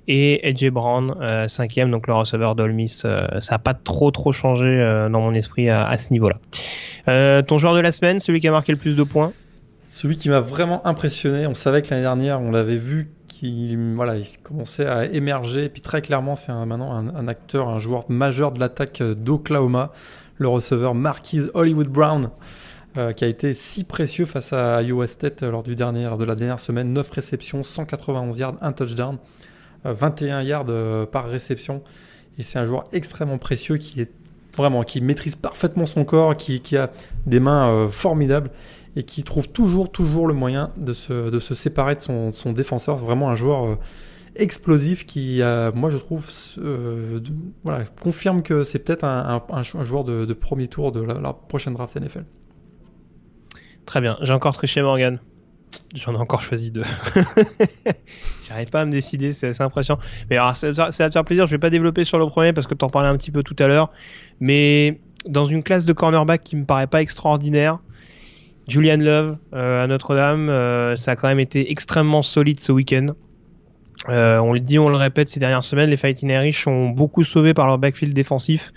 et AJ Brown, euh, cinquième, donc le receveur d'Olmis. Euh, ça n'a pas trop trop changé euh, dans mon esprit à, ce niveau-là. ton joueur de la semaine, celui qui a marqué le plus de points? Celui qui m'a vraiment impressionné, on savait que l'année dernière, on l'avait vu qu'il voilà, il commençait à émerger, et puis très clairement, c'est maintenant un, un, acteur, un joueur majeur de l'attaque d'Oklahoma, le receveur Marquise Hollywood Brown. Euh, qui a été si précieux face à Iowa State lors, du dernier, de la dernière semaine. 9 réceptions, 191 yards, un touchdown, 21 euh, yards euh, par réception. Et c'est un joueur extrêmement précieux qui est vraiment, qui maîtrise parfaitement son corps, qui, a des mains formidables et qui trouve toujours, toujours le moyen de se, séparer de son, défenseur. Vraiment un joueur explosif qui, moi je trouve, confirme que c'est peut-être un, joueur de, premier tour de la prochaine draft NFL. Très bien. J'ai encore triché Morgan. J'en ai encore choisi deux. J'arrive pas à me décider, c'est assez impressionnant. Mais alors, ça, va te faire plaisir. Je vais pas développer sur le premier parce que tu en parlais un petit peu tout à l'heure. Mais dans une classe de cornerback qui me paraît pas extraordinaire, Julian Love euh, à Notre-Dame, euh, ça a quand même été extrêmement solide ce week-end. Euh, on le dit, on le répète ces dernières semaines, les Fighting Irish ont beaucoup sauvé par leur backfield défensif.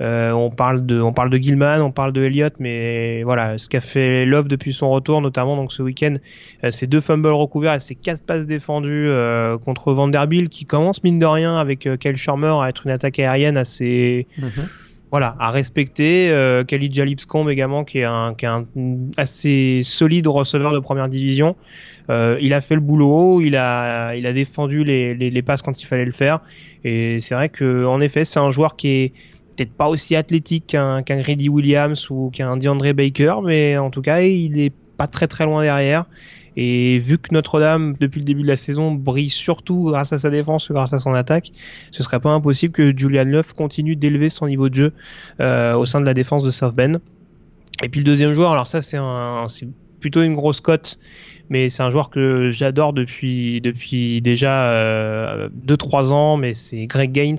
Euh, on parle de, on parle de Gilman, on parle de Elliott, mais voilà, ce qu'a fait Love depuis son retour, notamment donc ce week-end, euh, c'est deux fumbles recouverts et c'est quatre passes défendues euh, contre Vanderbilt, qui commence mine de rien avec Kyle Sharmer à être une attaque aérienne assez, mhm. voilà, à respecter. Khalid Jalipscombe également, qui est un, qui est un assez solide receveur de première division. il a fait le boulot, il a, il a défendu les, les, les passes quand il fallait le faire. Et c'est vrai que, en effet, c'est un joueur qui est peut-être pas aussi athlétique qu'un Grady Williams ou qu'un DeAndre Baker, mais en tout cas, il est pas très très loin derrière. Et vu que Notre-Dame, depuis le début de la saison, brille surtout grâce à sa défense grâce à son attaque, ce serait pas impossible que Julian Love continue d'élever son niveau de jeu euh, au sein de la défense de South Bend. Et puis le deuxième joueur, alors ça c'est plutôt une grosse cote, mais c'est un joueur que j'adore depuis depuis déjà 2-3 euh, ans, mais c'est Greg Gaines.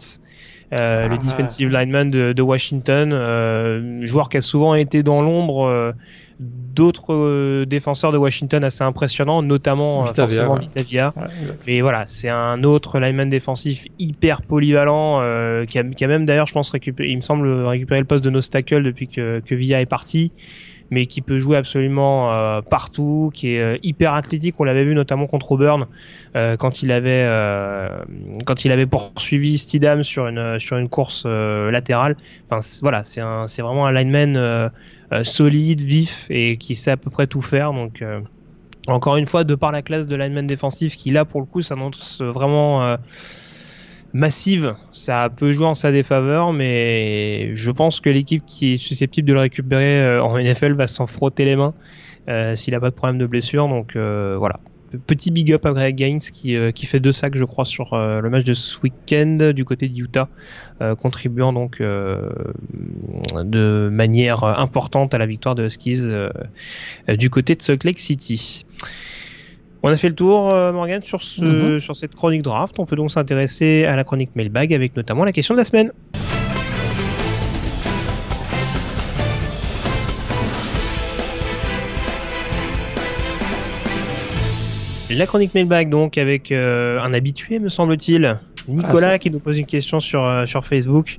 Euh, le ah. defensive lineman de, Washington, euh, joueur qui a souvent été dans l'ombre euh, d'autres défenseurs de Washington assez impressionnants, notamment Vitavia, forcément Vitavia. Mais voilà, c'est un autre lineman défensif hyper polyvalent qui a, qui, a, même d'ailleurs, je pense, récupéré, il me semble récupérer le poste de Nostacle depuis que, que Villa est parti mais qui peut jouer absolument euh, partout, qui est euh, hyper athlétique. On l'avait vu notamment contre Auburn euh, quand il avait quand il avait poursuivi Stidham sur une sur une course latérale. Enfin voilà, c'est un c'est vraiment un lineman solide, vif et qui sait à peu près tout faire. Donc encore une fois, de par la classe de lineman défensif qui là pour le coup s'annonce vraiment massive, ça peut jouer en sa défaveur, mais je pense que l'équipe qui est susceptible de le récupérer euh, en NFL va s'en frotter les mains euh, s'il n'a pas de problème de blessure. Donc euh, voilà. Petit big up à Greg Gaines qui, qui fait deux sacs, je crois, sur le match de ce week-end du côté de Utah, contribuant donc de manière importante à la victoire de Huskies du côté de Salt Lake City. On a fait le tour, euh, Morgan, sur, ce, mhm. sur cette chronique draft. On peut donc s'intéresser à la chronique mailbag avec notamment la question de la semaine. La chronique mailbag donc avec euh, un habitué me semble-t-il, Nicolas ah, qui nous pose une question sur, euh, sur Facebook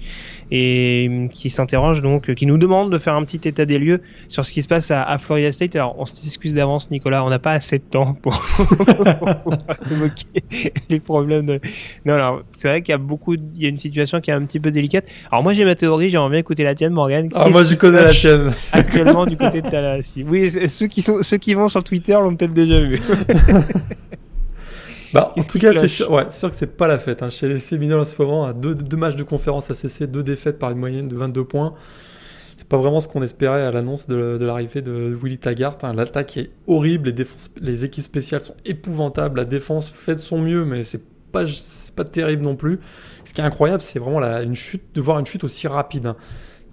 et euh, qui s'interroge donc, qui nous demande de faire un petit état des lieux sur ce qui se passe à, Florida State. Alors, on s'excuse d'avance, Nicolas, on n'a pas assez de temps pour, évoquer les problèmes de. Non, alors, c'est vrai qu'il y a beaucoup, il y a une situation qui est un petit peu délicate. Alors, moi, j'ai ma théorie, j'aimerais bien écouter la tienne, Morgan. Ah, moi, je connais la tienne. Actuellement, du côté de Tallahassee? Oui, ceux qui sont, ceux qui vont sur Twitter l'ont peut-être déjà vu. Bah, en tout cas, c'est sûr, ouais, sûr que c'est pas la fête. Hein. Chez les Séminoles en ce moment, à deux, deux, matchs de conférence ACC, deux défaites par une moyenne de 22 points. C'est pas vraiment ce qu'on espérait à l'annonce de, l'arrivée de Willy Taggart. Hein. L'attaque est horrible, les, défenses, les équipes spéciales sont épouvantables, la défense fait de son mieux, mais c'est pas, pas terrible non plus. Ce qui est incroyable, c'est vraiment la, une chute, de voir une chute aussi rapide. Hein.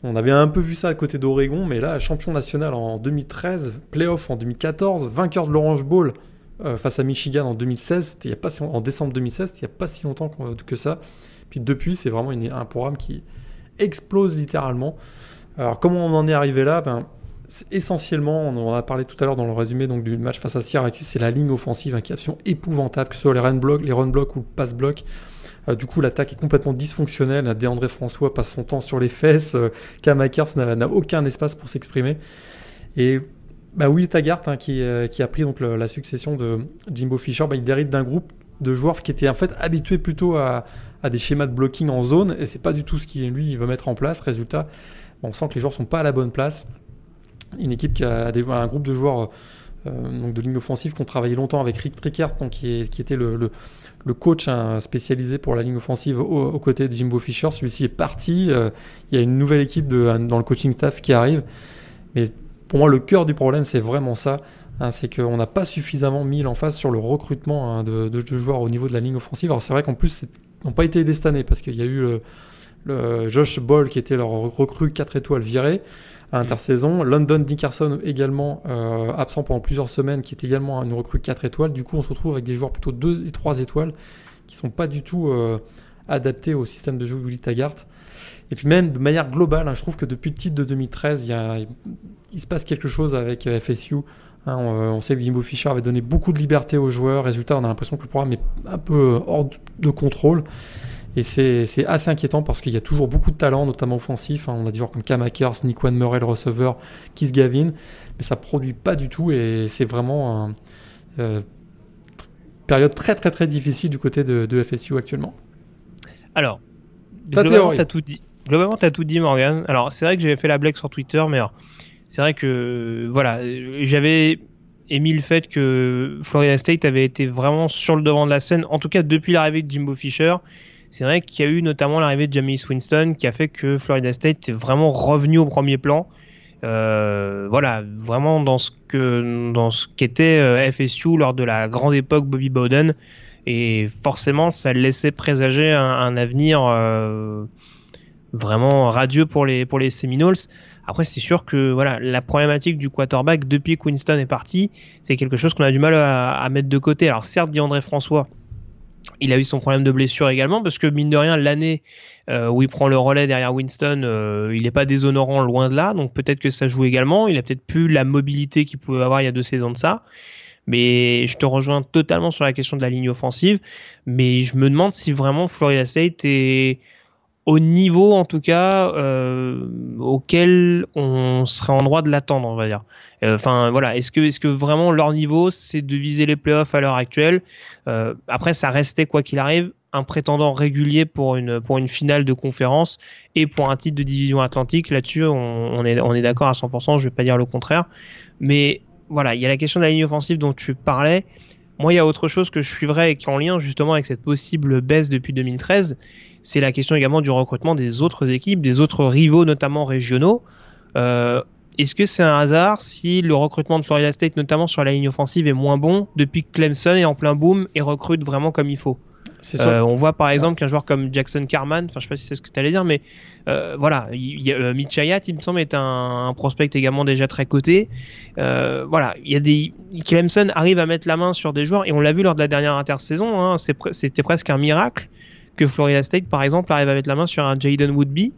On avait un peu vu ça à côté d'Oregon, mais là, champion national en 2013, playoff en 2014, vainqueur de l'Orange Bowl euh, face à Michigan en 2016, il a pas en décembre 2016, il n'y a pas si longtemps que ça. Puis depuis, c'est vraiment un programme qui explose littéralement. Alors comment on en est arrivé là? Ben, essentiellement, on en a parlé tout à l'heure dans le résumé donc, du match face à Syracuse, c'est la ligne offensive hein, qui est absolument épouvantable, que ce soit les run blocks, les run blocks ou le pass block. Euh, du coup, l'attaque est complètement dysfonctionnelle. André François passe son temps sur les fesses. Euh, Kamakers n'a aucun espace pour s'exprimer. Et bah, Will Taggart, hein, qui, euh, qui, a pris donc la succession de Jimbo Fisher, bah, il hérite d'un groupe de joueurs qui étaient en fait habitués plutôt à, des schémas de blocking en zone. Et c'est pas du tout ce qu'il lui veut mettre en place. Résultat, on sent que les joueurs sont pas à la bonne place. Une équipe qui a un groupe de joueurs euh, de ligne offensive qui ont travaillé longtemps avec Rick Trickert, qui, était le, coach hein, spécialisé pour la ligne offensive aux côtés de Jimbo Fisher. Celui-ci est parti. Euh, il y a une nouvelle équipe dans le coaching staff qui arrive. Mais pour moi, le cœur du problème, c'est vraiment ça. Hein, c'est qu'on n'a pas suffisamment mis l'emphase sur le recrutement hein, de, de, joueurs au niveau de la ligne offensive. Alors c'est vrai qu'en plus, ils n'ont pas été destinés parce qu'il y a eu le, le Josh Ball qui était leur recrue 4 étoiles viré à l'intersaison. London Dickerson également euh, absent pendant plusieurs semaines, qui est également une recrue 4 étoiles. Du coup, on se retrouve avec des joueurs plutôt 2 et 3 étoiles qui sont pas du tout euh, adaptés au système de jeu Willy Taggart. Et puis même de manière globale, hein, je trouve que depuis le titre de 2013, il, y a, il se passe quelque chose avec euh, FSU. Hein, on, sait que Jimbo Fischer avait donné beaucoup de liberté aux joueurs. Résultat, on a l'impression que le programme est un peu hors de contrôle. Et c'est assez inquiétant parce qu'il y a toujours beaucoup de talent, notamment offensif. Hein. On a des joueurs comme Cam Akers, Nick Van Murray, le receveur, Keith Gavin. Mais ça produit pas du tout et c'est vraiment une euh, période très très très difficile du côté de, FSU actuellement. Alors, globalement, tu as tout dit. Globalement, tu as tout dit, Morgan. Alors, c'est vrai que j'avais fait la blague sur Twitter, mais c'est vrai que, voilà, j'avais émis le fait que Florida State avait été vraiment sur le devant de la scène, en tout cas depuis l'arrivée de Jimbo Fisher c'est vrai qu'il y a eu notamment l'arrivée de Jamie Winston qui a fait que Florida State est vraiment revenu au premier plan. Euh, voilà, vraiment dans ce que dans ce qu'était euh, FSU lors de la grande époque Bobby Bowden, et forcément ça laissait présager un, avenir euh, vraiment radieux pour les pour les Seminoles. Après, c'est sûr que voilà, la problématique du quarterback depuis que Winston est parti, c'est quelque chose qu'on a du mal à, mettre de côté. Alors certes, dit André François, il a eu son problème de blessure également parce que mine de rien l'année euh, où il prend le relais derrière Winston, euh, il n'est pas déshonorant loin de là, donc peut-être que ça joue également. Il a peut-être plus la mobilité qu'il pouvait avoir il y a deux saisons de ça. Mais je te rejoins totalement sur la question de la ligne offensive. Mais je me demande si vraiment Florida State est au niveau en tout cas euh, auquel on serait en droit de l'attendre, on va dire. Euh, enfin voilà, est-ce que est-ce que vraiment leur niveau c'est de viser les playoffs à l'heure actuelle? Euh, Après ça restait quoi qu'il arrive un prétendant régulier pour une pour une finale de conférence et pour un titre de division atlantique. Là-dessus on, on, est on est d'accord à 100%. Je vais pas dire le contraire, mais voilà, il y a la question de la ligne offensive dont tu parlais. Moi, il y a autre chose que je suivrais et qui est en lien justement avec cette possible baisse depuis 2013 c'est la question également du recrutement des autres équipes, des autres rivaux, notamment régionaux. Euh, est-ce que c'est un hasard si le recrutement de Florida State, notamment sur la ligne offensive, est moins bon depuis que Clemson est en plein boom et recrute vraiment comme il faut? Euh, on voit par exemple qu'un joueur comme Jackson Carman, enfin je sais pas si c'est ce que tu allais dire, mais euh, voilà, il y a, Mitch il me semble, est un, prospect également déjà très coté. voilà, il y a des Clemson arrive à mettre la main sur des joueurs et on l'a vu lors de la dernière intersaison, hein, c'était presque un miracle que Florida State, par exemple, arrive à mettre la main sur un Jaden Woodby.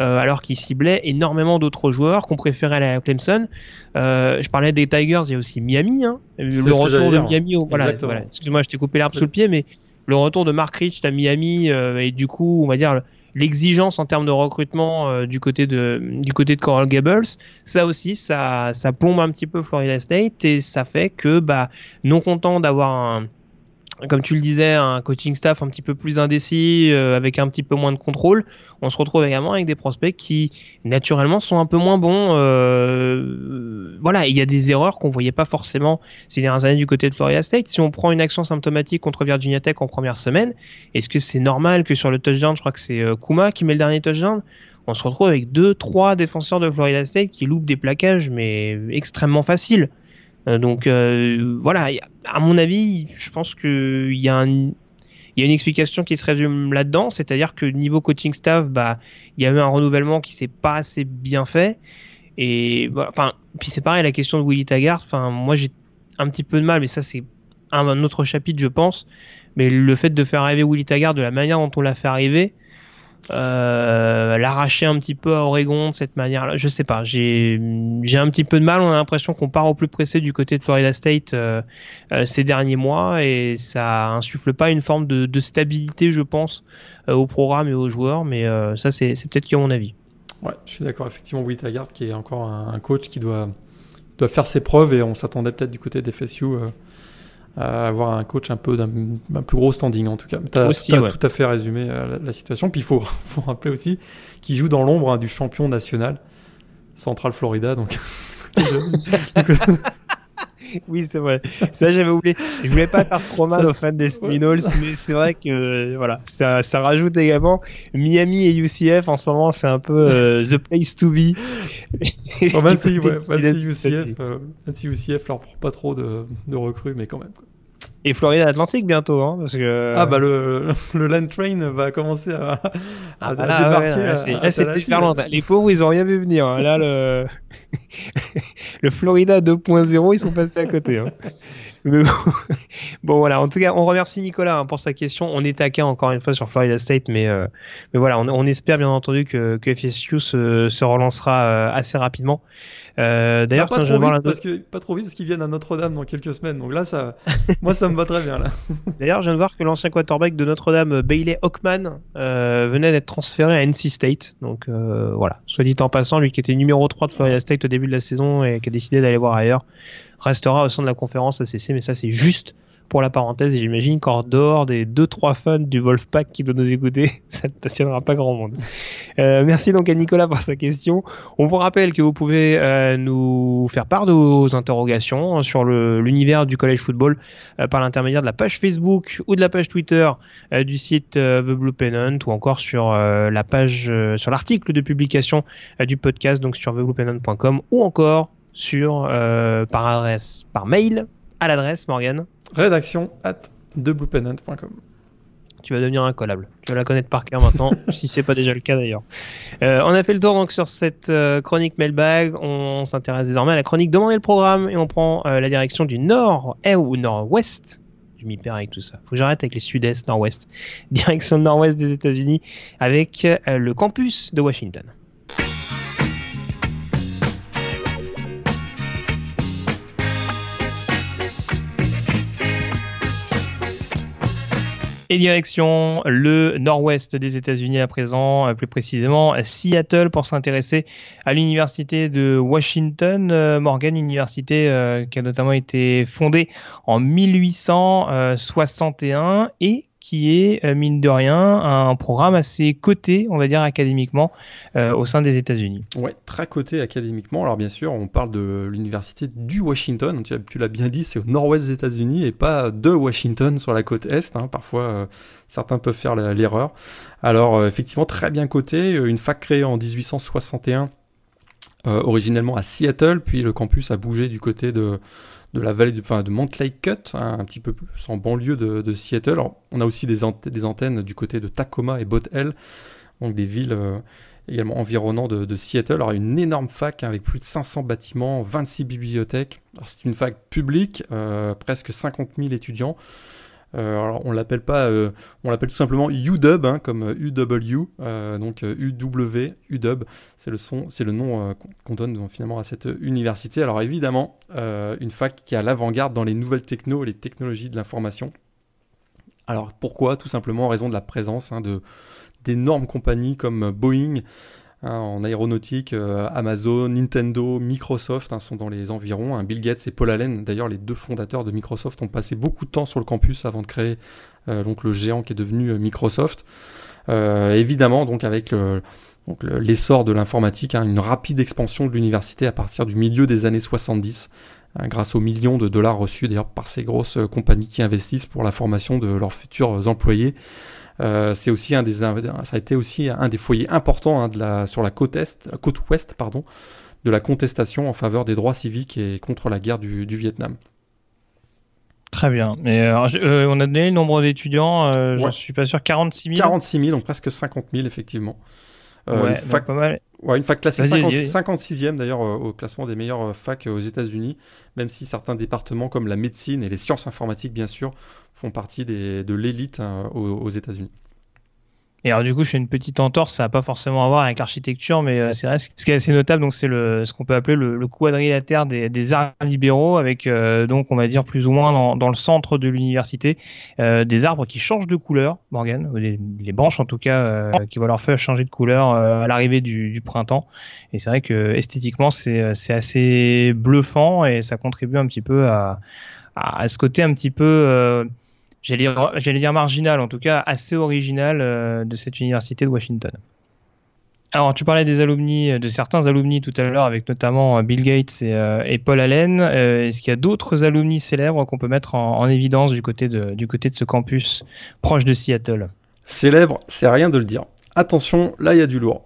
Euh, alors qu'il ciblait énormément d'autres joueurs qu'on préférait aller à Clemson. Euh, je parlais des Tigers, il y a aussi Miami. Hein. Le retour de Miami. voilà, Excuse-moi, je t'ai coupé l'arbre sous le pied, mais le retour de Mark Rich à Miami euh, et du coup, on va dire l'exigence en termes de recrutement du côté de du côté de Coral Gables, ça aussi, ça ça plombe un petit peu Florida State et ça fait que bah non content d'avoir un comme tu le disais, un coaching staff un petit peu plus indécis, euh, avec un petit peu moins de contrôle, on se retrouve également avec des prospects qui naturellement sont un peu moins bons. Euh, voilà, il y a des erreurs qu'on voyait pas forcément ces dernières années du côté de Florida State. Si on prend une action symptomatique contre Virginia Tech en première semaine, est-ce que c'est normal que sur le touchdown, je crois que c'est euh, Kuma qui met le dernier touchdown, on se retrouve avec deux, trois défenseurs de Florida State qui loupent des plaquages mais extrêmement faciles. Euh, donc euh, voilà, à mon avis, je pense qu'il y a un, y a une explication qui se résume là-dedans, c'est-à-dire que niveau coaching staff, bah, il y a eu un renouvellement qui s'est pas assez bien fait. Et bah, enfin, puis c'est pareil la question de Willy Taggart. Enfin, moi j'ai un petit peu de mal, mais ça c'est un, autre chapitre, je pense. Mais le fait de faire arriver Willy Taggart de la manière dont on l'a fait arriver, euh, l'arracher un petit peu à Oregon de cette manière-là. Je sais pas, j'ai un petit peu de mal. On a l'impression qu'on part au plus pressé du côté de Florida State euh, euh, ces derniers mois et ça insuffle pas une forme de, stabilité, je pense, au programme et aux joueurs. Mais ça, c'est peut-être que mon avis. Ouais, je suis d'accord. Effectivement, Willy Taggart qui est encore un, un coach qui doit doit faire ses preuves et on s'attendait peut-être du côté des FSU. Euh, à avoir un coach un peu d'un plus gros standing en tout cas. Tu as, Aussi, ouais. tout à fait résumé euh, la, la situation. Puis il faut, faut rappeler aussi qu'il joue dans l'ombre hein, du champion national, Central Florida. Donc, Oui, c'est vrai. Ça, j'avais oublié. Je voulais pas faire trop mal aux fans des Seminoles, mais c'est vrai que euh, voilà, ça, ça rajoute également Miami et UCF en ce moment, c'est un peu euh, the place to be. Bon, même, si, ouais, même si. UCF, euh, même si UCF leur prend pas trop de, de recrues, mais quand même. quoi. Et Florida Atlantique bientôt, hein, parce que. Ah bah le, le land train va commencer à, à, Ah, à bah là, débarquer. là, c'est- là, loin. Les pauvres, ils ont rien vu venir. hein. Là, le, le Florida 2.0, ils sont passés à côté. hein. Mais bon... bon, voilà. En tout cas, on remercie Nicolas hein, pour sa question. On est taquin encore une fois sur Florida State, mais, euh, mais voilà, on, on espère bien entendu que, que FSU se, se relancera euh, assez rapidement. Euh, Bah, D'ailleurs, pas, tiens, je trop viens de voir vite, la parce que, pas trop vite parce qu'ils viennent à Notre-Dame dans quelques semaines. Donc là, ça, moi, ça me va très bien. Là. D'ailleurs, je viens de voir que l'ancien quarterback de Notre-Dame, Bailey Hockman, euh, venait d'être transféré à NC State. Donc euh, voilà, soit dit en passant, lui qui était numéro 3 de Florida State au début de la saison et qui a décidé d'aller voir ailleurs, restera au sein de la conférence ACC, mais ça c'est juste pour la parenthèse j'imagine qu'en dehors des 2-3 fans du Wolfpack qui doivent nous écouter, ça ne passionnera pas grand monde. Euh, merci donc à Nicolas pour sa question. On vous rappelle que vous pouvez euh, nous faire part de vos interrogations sur le- l'univers du college football euh, par l'intermédiaire de la page Facebook ou de la page Twitter du site The Blue Pennant ou encore sur la page sur l'article de publication du podcast donc sur thebluepennant.com ou encore sur par adresse par mail à l'adresse Morgan. Rédaction at thebluepennant.com. Tu vas devenir incollable. Tu vas la connaître par cœur maintenant, si c'est pas déjà le cas d'ailleurs. Euh, on a fait le tour donc sur cette euh, chronique mailbag. On s'intéresse désormais à la chronique Demandez le programme et on prend euh, la direction du nord est ou nord-ouest. Je m'y perds avec tout ça. Faut que j'arrête avec les sud-est, nord-ouest. Direction nord-ouest des États-Unis avec le campus de Washington. Et direction le nord-ouest des États-Unis à présent, euh, plus précisément Seattle pour s'intéresser à l'université de Washington, euh, Morgan, université euh, qui a notamment été fondée en 1861 et qui est, euh, mine de rien, un programme assez coté, on va dire académiquement, euh, au sein des États-Unis. Ouais, très coté académiquement. Alors bien sûr, on parle de l'université du Washington. Tu, as- tu l'as bien dit, c'est au nord-ouest des États-Unis et pas de Washington sur la côte est. hein. Parfois, euh, certains peuvent faire l'erreur. Alors effectivement, très bien coté. Une fac créée en 1861, euh, originellement à Seattle, puis le campus a bougé du côté de de la vallée, de, enfin de Montlake Cut, hein, un petit peu plus en banlieue de, Seattle. On a aussi des, ant- des antennes du côté de Tacoma et Bothell, donc des villes euh, également environnantes de, de Seattle. Alors, une énorme fac hein, avec plus de 500 bâtiments, 26 bibliothèques. C'est une fac publique, euh, presque 50 000 étudiants. Euh, on l'appelle pas, euh, on l'appelle tout simplement UW, hein, comme UW, euh, donc UW, UW, c'est le son, c'est le nom qu'on- donne finalement à cette université. Alors évidemment, une fac qui est à l'avant-garde dans les nouvelles technos et les technologies de l'information. Alors pourquoi? Tout simplement en raison de la présence hein, de d'énormes compagnies comme Boeing hein, en aéronautique, euh, Amazon, Nintendo, Microsoft hein, sont dans les environs. hein. Bill Gates et Paul Allen, d'ailleurs les deux fondateurs de Microsoft, ont passé beaucoup de temps sur le campus avant de créer euh, donc le géant qui est devenu euh, Microsoft. Évidemment, donc avec l'essor de l'informatique, une rapide expansion de l'université à partir du milieu des années 70, hein, grâce aux millions de dollars reçus d'ailleurs par ces grosses compagnies qui investissent pour la formation de leurs futurs employés. Euh, c'est aussi un des, ça a été aussi un des foyers importants hein, de la, sur la côte est, côte ouest, pardon, de la contestation en faveur des droits civiques et contre la guerre du, du Vietnam. Très bien. Mais alors, je- euh, on a donné le nombre d'étudiants, euh, Ouais. suis pas sûr, 46 000. 46 000, donc presque 50 000 effectivement. Euh, ouais, une fac- pas mal. Ouais, une fac classée Vas-y, 50 vas-y. 56e d'ailleurs euh, au classement des meilleures euh, facs aux États-Unis, même si certains départements comme la médecine et les sciences informatiques bien sûr font partie des, de l'élite hein, aux, aux États-Unis. Et alors du coup, je fais une petite entorse, ça n'a pas forcément à voir avec l'architecture, mais euh, c'est vrai, ce qui est assez notable, donc c'est le ce qu'on peut appeler le, le quadrilatère des, des, arts libéraux, avec euh, donc on va dire plus ou moins dans, dans le centre de l'université euh, des arbres qui changent de couleur, Morgan, les, les branches en tout cas, qui vont leur faire changer de couleur à l'arrivée du, du, printemps. Et c'est vrai que esthétiquement, c'est c'est assez bluffant et ça contribue un petit peu à, à ce côté un petit peu j'allais dire marginal, en tout cas assez original euh, de cette université de Washington. Alors, tu parlais des alumni, euh, de certains alumni tout à l'heure, avec notamment euh, Bill Gates et, Paul Allen. Est-ce qu'il y a d'autres alumni célèbres qu'on peut mettre en, évidence du côté, de, du côté de ce campus proche de Seattle? Célèbre, c'est rien de le dire. Attention, là il y a du lourd.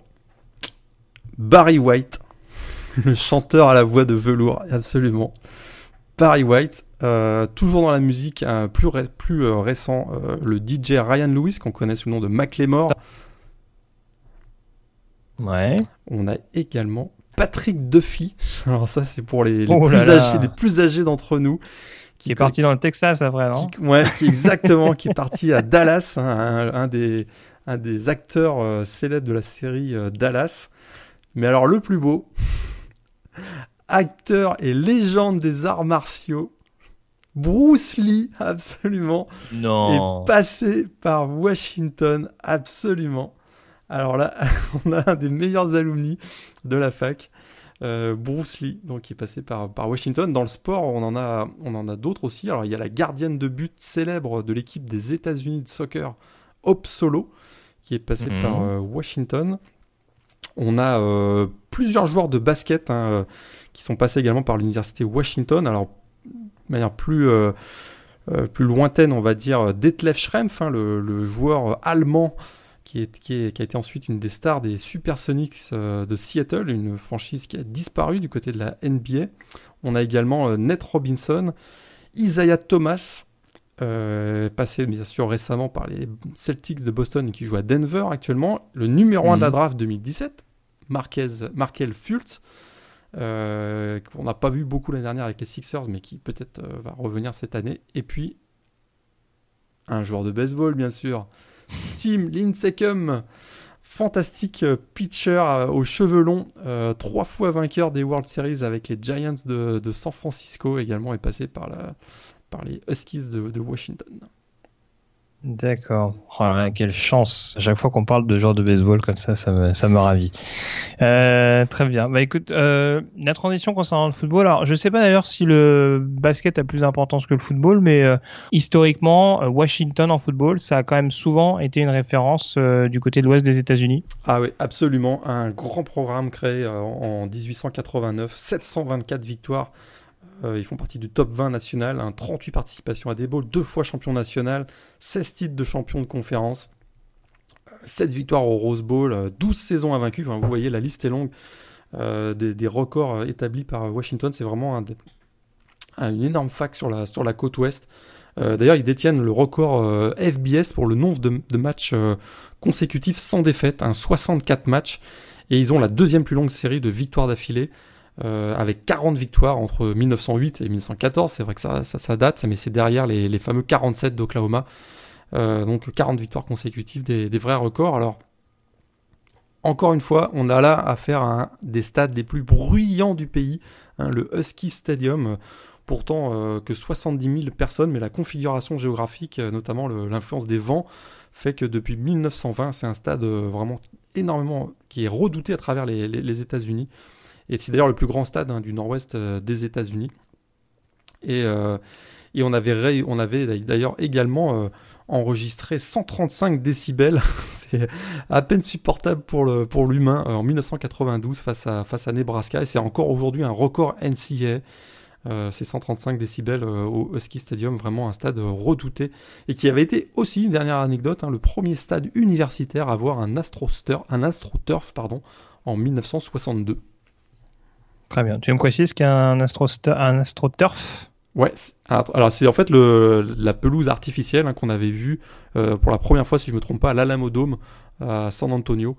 Barry White, le chanteur à la voix de velours, absolument. Barry White, euh, toujours dans la musique, un plus, plus euh, récent, euh, le DJ Ryan Lewis, qu'on connaît sous le nom de McLemore. Ouais. On a également Patrick Duffy. Alors ça, c'est pour les, les, oh plus âgés, les, plus âgés, d'entre nous. Qui, est parti dans le Texas après, non Ouais, qui, exactement, qui est parti à Dallas, hein, un, des, un des acteurs célèbres de la série Dallas. Mais alors le plus beau, acteur et légende des arts martiaux, Bruce Lee, absolument. Non. Est passé par Washington, absolument. Alors là, on a un des meilleurs alumni de la fac. Euh, Bruce Lee, donc qui est passé par, par Washington. Dans le sport, on en a, on en a d'autres aussi. Alors il y a la gardienne de but célèbre de l'équipe des États-Unis de soccer, Hope Solo, qui est passé mhm. par euh, Washington. On a euh, plusieurs joueurs de basket hein, qui sont passés également par l'université Washington. Alors de manière plus, euh, euh, plus lointaine, on va dire, Detlef Schrempf, hein, le, joueur allemand qui, est, qui, a été ensuite une des stars des Supersonics euh, de Seattle, une franchise qui a disparu du côté de la NBA. On a également Ned Robinson, Isaiah Thomas, passé bien sûr récemment par les Celtics de Boston qui joue à Denver actuellement, le numéro 1 de la mhm. draft 2017, Marquez, Markel Fultz, euh, qu'on n'a pas vu beaucoup l'année dernière avec les Sixers, mais qui peut-être euh, va revenir cette année. Et puis, un joueur de baseball, bien sûr, Tim Lincecum, fantastique euh, pitcher aux cheveux longs, trois fois vainqueur des World Series avec les Giants de, San Francisco, également est passé par, la, par les Huskies de Washington. D'accord. Oh quelle chance. Chaque fois qu'on parle de genre de baseball comme ça, ça me, ravit. Euh, très bien. Bah écoute, euh, la transition concernant le football. Alors, je sais pas d'ailleurs si le basket a plus d'importance que le football, mais euh, historiquement, Washington en football, ça a quand même souvent été une référence du côté de l'ouest des États-Unis. Ah oui, absolument. Un grand programme créé en 1889, 724 victoires ils font partie du top 20 national, 38 participations à des bowls, deux fois champion national, 16 titres de champion de conférence, 7 victoires au Rose Bowl, 12 euh, saisons invaincues. Enfin, vous voyez, la liste est longue euh, des, records établis par Washington. C'est vraiment un, une énorme fac sur la, sur la côte ouest. D'ailleurs, ils détiennent le record FBS pour le nombre de, matchs consécutifs sans défaite, un 64 matchs. Et ils ont la deuxième plus longue série de victoires d'affilée. Euh, avec 40 victoires entre 1908 et 1914. C'est vrai que ça, ça, date, mais c'est derrière les, les, fameux 47 d'Oklahoma. Euh, donc 40 victoires consécutives, des, vrais records. Alors, encore une fois, on a là affaire à un des stades les plus bruyants du pays, hein, le Husky Stadium. Pourtant euh, que 70 000 personnes, mais la configuration géographique, notamment l'influence des vents, fait que depuis 1920, c'est un stade vraiment énormément qui est redouté à travers les, les États-Unis. Et c'est d'ailleurs le plus grand stade hein, du nord-ouest euh, des États-Unis. Et, euh, on avait, d'ailleurs également euh, enregistré 135 décibels. c'est à peine supportable pour l'humain en 1992 face à, Nebraska. Et c'est encore aujourd'hui un record NCA. Euh, ces 135 décibels au Husky Stadium, vraiment un stade redouté, et qui avait été aussi, une dernière anecdote, hein, le premier stade universitaire à avoir un AstroTurf un en 1962. Très bien. Tu veux me préciser ce qu'est un, astro un AstroTurf? Ouais, alors c'est en fait la pelouse artificielle hein, qu'on avait vue euh, pour la première fois, si je ne me trompe pas, à l'Alamodome à San Antonio,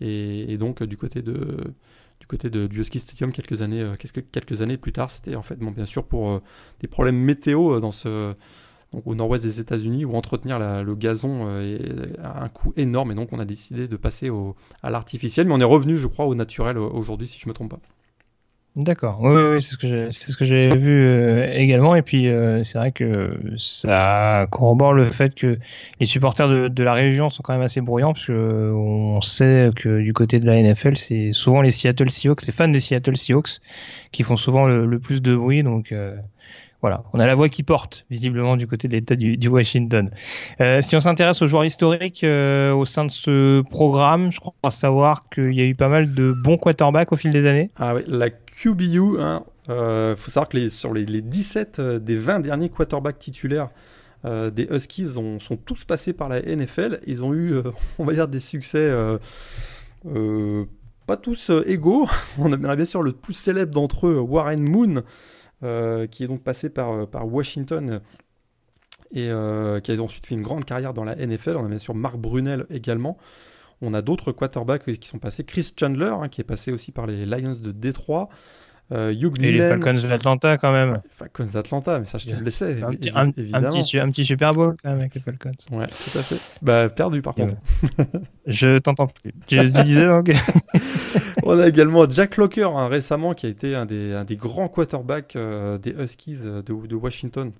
et, donc du côté de du côté de, du Stadium quelques années, euh, années plus tard, c'était en fait bon, bien sûr pour euh, des problèmes météo dans ce au nord-ouest des États-Unis, où entretenir le gazon est un coût énorme. Et donc, on a décidé de passer au, à l'artificiel. Mais on est revenu, je crois, au naturel aujourd'hui, si je ne me trompe pas. D'accord. Oui, c'est ce que j'ai, c'est ce que j'ai vu euh, également. Et puis euh, c'est vrai que ça corrobore le fait que les supporters de, la région sont quand même assez bruyants, parce que on sait que du côté de la NFL, c'est souvent les Seattle Seahawks, les fans des Seattle Seahawks, qui font souvent le, le plus de bruit. Donc euh, voilà, on a la voix qui porte visiblement du côté de l'État du, Washington. Euh, si on s'intéresse aux joueurs historiques euh, au sein de ce programme, je crois savoir qu'il y a eu pas mal de bons quarterbacks au fil des années. Ah oui, la QBU, il hein, euh, faut savoir que sur les, les 17 euh, des 20 derniers quarterbacks titulaires des Huskies ont, sont tous passés par la NFL. Ils ont eu, on va dire, des succès pas tous égaux. On a bien sûr le plus célèbre d'entre eux, Warren Moon. Euh, qui est donc passé par, euh, Washington et euh, qui a ensuite fait une grande carrière dans la NFL. On a bien sûr Marc Brunel également. On a d'autres quarterbacks qui sont passés. Chris Chandler, hein, qui est passé aussi par les Lions de Détroit. Euh, Hugh et les Falcons d'Atlanta quand même. Falcons d'Atlanta, mais ça je te le laissais. Un petit, un, petit, un petit, Super Bowl quand même avec les Falcons. Ouais, tout à fait. Bah, perdu par contre. je t'entends plus. Tu, tu disais donc On a également Jack Locker hein, récemment qui a été un des, un des grands quarterbacks euh, des Huskies de, de, Washington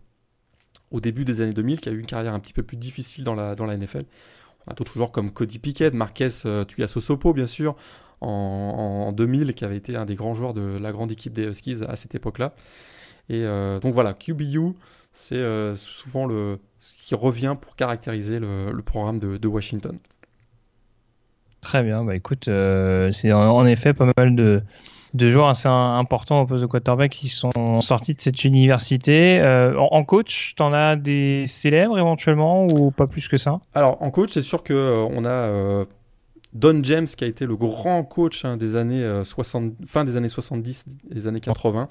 au début des années 2000, qui a eu une carrière un petit peu plus difficile dans la, dans la NFL. On a d'autres joueurs comme Cody Pickett, Marquez euh, Tuiasosopo bien sûr en, 2000, qui avait été un des grands joueurs de la grande équipe des Huskies à cette époque-là. Et euh, donc voilà, QBU, c'est euh, souvent le, ce qui revient pour caractériser le, programme de, Washington. Très bien, bah écoute, euh, c'est en, effet pas mal de, de joueurs assez importants au poste de quarterback qui sont sortis de cette université. en, coach, t'en as des célèbres éventuellement ou pas plus que ça? Alors en coach, c'est sûr que on a Don James, qui a été le grand coach hein, des années 60, euh, fin des années 70 des années 80.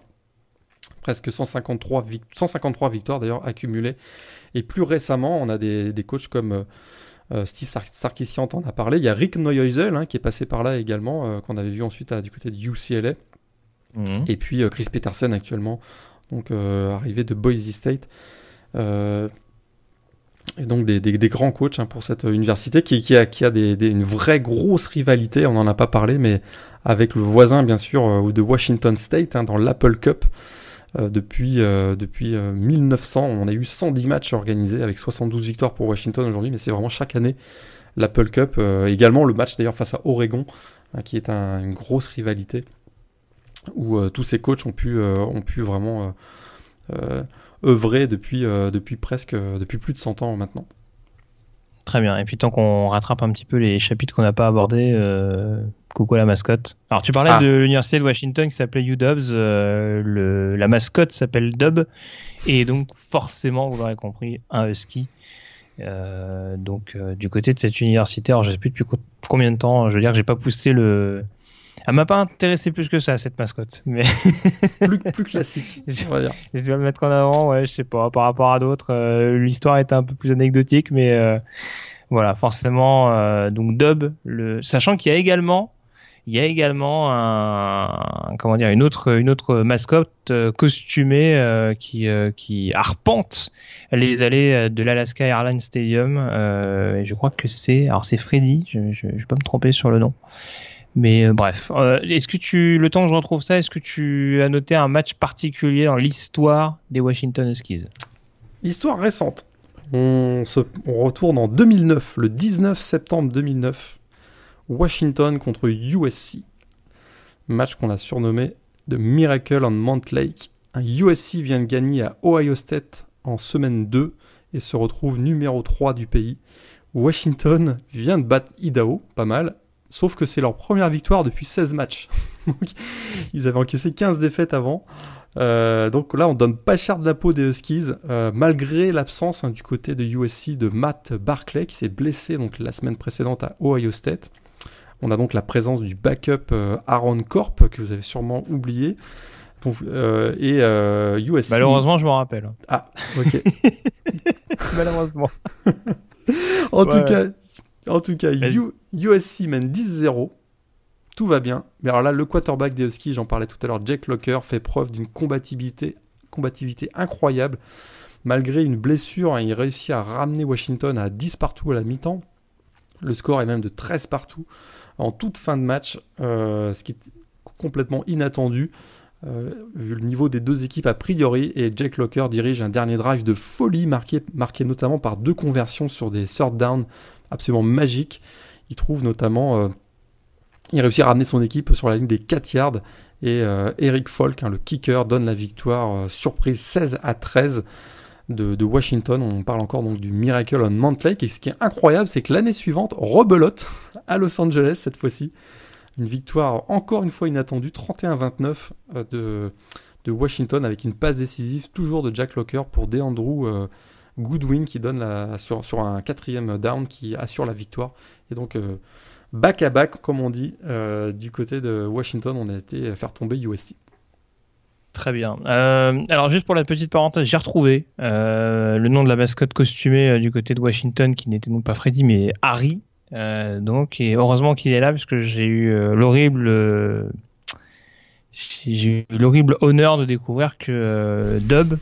Presque 153, 153 victoires d'ailleurs accumulées. Et plus récemment, on a des, des coachs comme euh, euh, Steve Sarkisian en a parlé. Il y a Rick Neuheusel hein, qui est passé par là également, qu'on avait vu ensuite du côté de UCLA. Mhm. Et puis Chris Peterson actuellement, donc arrivé de Boise State et donc des, des, grands coachs hein, pour cette université qui, qui a, qui a des, une vraie grosse rivalité, on n'en a pas parlé, mais avec le voisin bien sûr euh, de Washington State hein, dans l'Apple Cup. Euh, depuis euh, depuis 1900, on a eu 110 matchs organisés avec 72 victoires pour Washington aujourd'hui, mais c'est vraiment chaque année l'Apple Cup. également le match d'ailleurs face à Oregon, hein, qui est une grosse rivalité où tous ces coachs ont pu, ont pu vraiment œuvré depuis, euh, depuis presque depuis plus de 100 ans maintenant. Très bien. Et puis tant qu'on rattrape un petit peu les chapitres qu'on n'a pas abordés, euh, coucou la mascotte. Alors tu parlais ah. de l'université de Washington qui s'appelait UW, euh, le, la mascotte s'appelle Dub, et donc forcément, vous l'aurez compris, un husky. Euh, donc du côté de cette université, alors je sais plus depuis combien de temps, je veux dire que j'ai pas poussé le, elle m'a pas intéressé plus que ça, cette mascotte. Mais plus, plus classique, on va dire. Je vais le mettre en avant, ouais, je sais pas, par rapport à d'autres. Euh, l'histoire est un peu plus anecdotique, mais euh, voilà, forcément, euh, donc Dub, le... sachant qu'il y a également, il y a également un, comment dire, une autre, une autre mascotte costumée qui, qui arpente les allées de l'Alaska Airlines Stadium. et je crois que c'est, alors c'est Freddy, je, je, je vais pas me tromper sur le nom. Mais euh, bref, euh, est-ce que tu, le temps que je retrouve ça, est-ce que tu as noté un match particulier dans l'histoire des Washington Huskies? Histoire récente. On, se, on retourne en 2009, le 19 septembre 2009, Washington contre USC. Match qu'on a surnommé The Miracle on Mount Lake. Un USC vient de gagner à Ohio State en semaine 2 et se retrouve numéro 3 du pays. Washington vient de battre Idaho, pas mal, Sauf que c'est leur première victoire depuis 16 matchs. ils avaient encaissé 15 défaites avant. Euh, donc là, on donne pas cher de la peau des Huskies, euh, malgré l'absence hein, du côté de USC de Matt Barclay, qui s'est blessé donc la semaine précédente à Ohio State. On a donc la présence du backup euh, Aaron Corp, que vous avez sûrement oublié. et USC. Malheureusement, je m'en rappelle. Ah, ok. Malheureusement. en tout cas, en tout cas, USC mène 10-0. Tout va bien. Mais alors là, le quarterback des Huskies, j'en parlais tout à l'heure, Jack Locker, fait preuve d'une combativité, combativité incroyable. malgré une blessure, hein, il réussit à ramener Washington à 10 partout à la mi-temps. Le score est même de 13 partout en toute fin de match, euh, ce qui est complètement inattendu. Euh, vu le niveau des deux équipes a priori, et Jack Locker dirige un dernier drive de folie marqué, marqué notamment par deux conversions sur des third down absolument magiques. Il trouve notamment, euh, il réussit à ramener son équipe sur la ligne des 4 yards, et Eric Falk, hein, le kicker, donne la victoire surprise 16 à 13 de, Washington. On parle encore donc du Miracle on Mount Lake. Et ce qui est incroyable, c'est que l'année suivante, rebelote à Los Angeles cette fois-ci. Une victoire encore une fois inattendue, 31-29 euh, de, de Washington avec une passe décisive toujours de Jack Locker pour DeAndrew euh, Goodwin qui donne sur, un quatrième down qui assure la victoire. Et donc euh, back à back, comme on dit, du côté de Washington, on a été faire tomber USC. Très bien. Euh, alors juste pour la petite parenthèse, j'ai retrouvé euh, le nom de la mascotte costumée euh, du côté de Washington, qui n'était donc pas Freddy, mais Harry. donc et heureusement qu'il est là, puisque j'ai eu l'horrible, j'ai eu l'horrible honneur de découvrir que Dub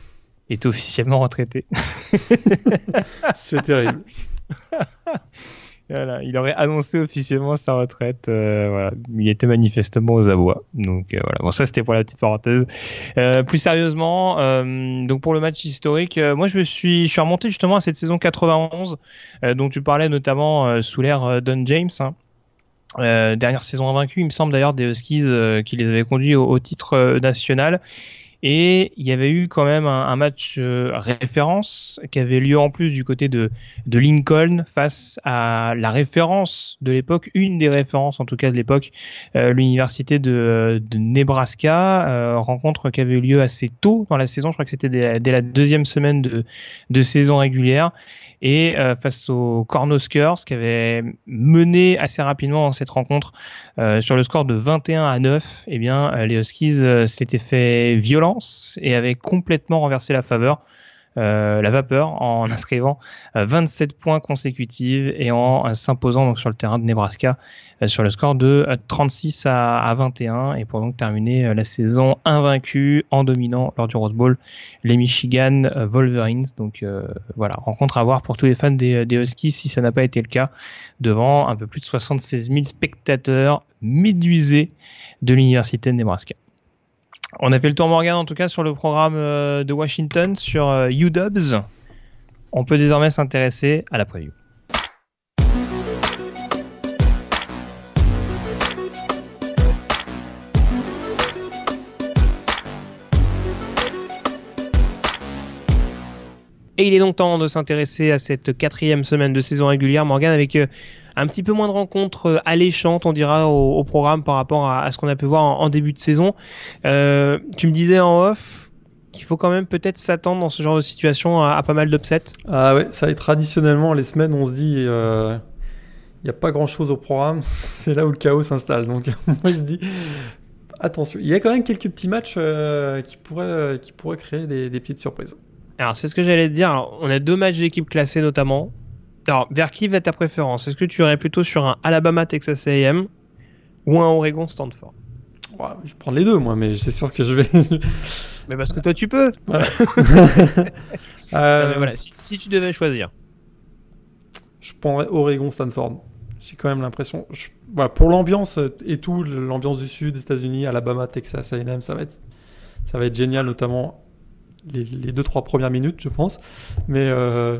est officiellement retraité. C'est terrible. il aurait annoncé officiellement sa retraite. Euh, voilà. Il était manifestement aux abois. Donc euh, voilà. Bon, ça c'était pour la petite parenthèse. Euh, plus sérieusement, donc pour le match historique, moi je me suis, je suis remonté justement à cette saison 91 dont tu parlais notamment sous l'ère Don James. Hein. dernière saison invaincue, il me semble d'ailleurs des Huskies qui les avaient conduits au titre national. Et il y avait eu quand même un, match euh, référence qui avait lieu en plus du côté de, Lincoln face à la référence de l'époque, une des références en tout cas de l'époque, euh, l'université de, Nebraska, euh, rencontre qui avait eu lieu assez tôt dans la saison, je crois que c'était dès, la deuxième semaine de saison régulière et euh, face aux Cornhuskers qui avaient mené assez rapidement dans cette rencontre euh, sur le score de 21 à 9, eh bien euh, les Huskies s'étaient fait violence et avaient complètement renversé la faveur. La vapeur en inscrivant 27 points consécutifs et en s'imposant donc sur le terrain de Nebraska euh, sur le score de 36 euh, à, 21 et pour donc terminer euh, la saison invaincue en dominant lors du Rose Bowl les Michigan Wolverines. Donc voilà, rencontre à voir pour tous les fans des, des Huskies si ça n'a pas été le cas devant un peu plus de 76 000 spectateurs médusés de l'université de Nebraska. On a fait le tour Morgan en tout cas sur le programme de Washington sur UW. On peut désormais s'intéresser à la preview. Et il est donc temps de s'intéresser à cette quatrième semaine de saison régulière, Morgan, avec euh, un petit peu moins de rencontres euh, alléchantes, on dira, au, programme par rapport à, ce qu'on a pu voir en, début de saison. Euh, tu me disais en off qu'il faut quand même peut-être s'attendre dans ce genre de situation à, pas mal d'upsets. Ah ouais, ça est traditionnellement les semaines, on se dit. il n'y a pas grand chose au programme, c'est là où le chaos s'installe. Donc, moi je dis, attention. Il y a quand même quelques petits matchs qui, pourraient, qui pourraient créer des petites surprises. Alors, c'est ce que j'allais te dire. on a deux matchs d'équipe classés notamment. Alors, vers qui va ta préférence? Est-ce que tu irais plutôt sur un Alabama Texas A&M ou un Oregon Stanford? Je prends les deux, moi, mais c'est sûr que je vais. mais parce que toi, tu peux. Euh, voilà. Si, tu devais choisir, je prendrais Oregon Stanford. J'ai quand même l'impression. Voilà, pour l'ambiance et tout, l'ambiance du Sud, des États-Unis, Alabama, Texas, A&M, ça va être, ça va être génial, notamment les, deux trois premières minutes, je pense. Mais euh,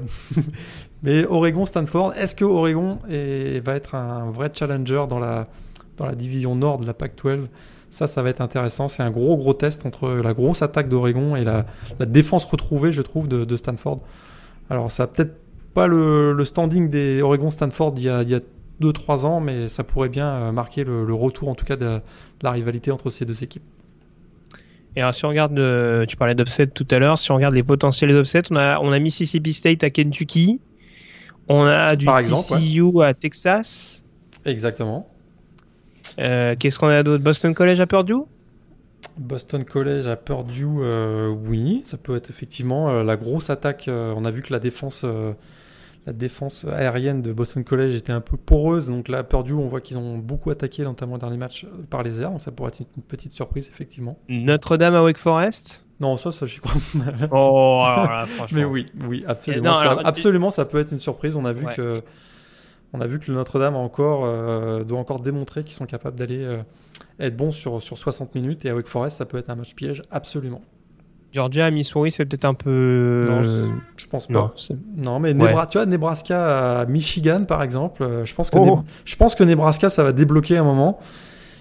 mais Oregon, Stanford, est-ce que Oregon va être un vrai challenger dans la division nord de la Pac-12 Ça, ça va être intéressant. C'est un gros gros test entre la grosse attaque d'Oregon et la, défense retrouvée, je trouve, de, Stanford. Alors, ça peut-être pas le, standing des Oregon-Stanford il y a, il y a 2-3 ans, mais ça pourrait bien euh, marquer le, retour en tout cas de la rivalité entre ces deux équipes. Et alors, si on regarde, tu parlais d'upset tout à l'heure, si on regarde les potentiels upsets, on a, on a Mississippi State à Kentucky, on a du Par TCU à Texas. Exactement. Euh, qu'est-ce qu'on a d'autre? Boston College à Purdue? Boston College à Purdue, euh, oui, ça peut être effectivement euh, la grosse attaque. on a vu que la défense la défense aérienne de Boston College était un peu poreuse. Donc là, Purdue, on voit qu'ils ont beaucoup attaqué, notamment le dernier match, par les airs. Donc ça pourrait être une petite surprise, effectivement. Notre-Dame à Wake Forest? Non, ça, ça, j'y crois. Oh, alors là, franchement. Mais oui, oui, absolument. Non, ça, alors, tu- absolument, ça peut être une surprise. On a vu Ouais. que, on a vu que le Notre-Dame a encore, euh, doit encore démontrer qu'ils sont capables d'aller euh, être bons sur, sur 60 minutes. Et à Wake Forest, ça peut être un match piège, absolument. Georgia, Missouri, c'est peut-être un peu. Non, je, je pense pas. non, mais Ouais. Tu vois, Nebraska à Michigan, par exemple, euh, je pense que, Oh. Je pense que Nebraska, ça va débloquer un moment.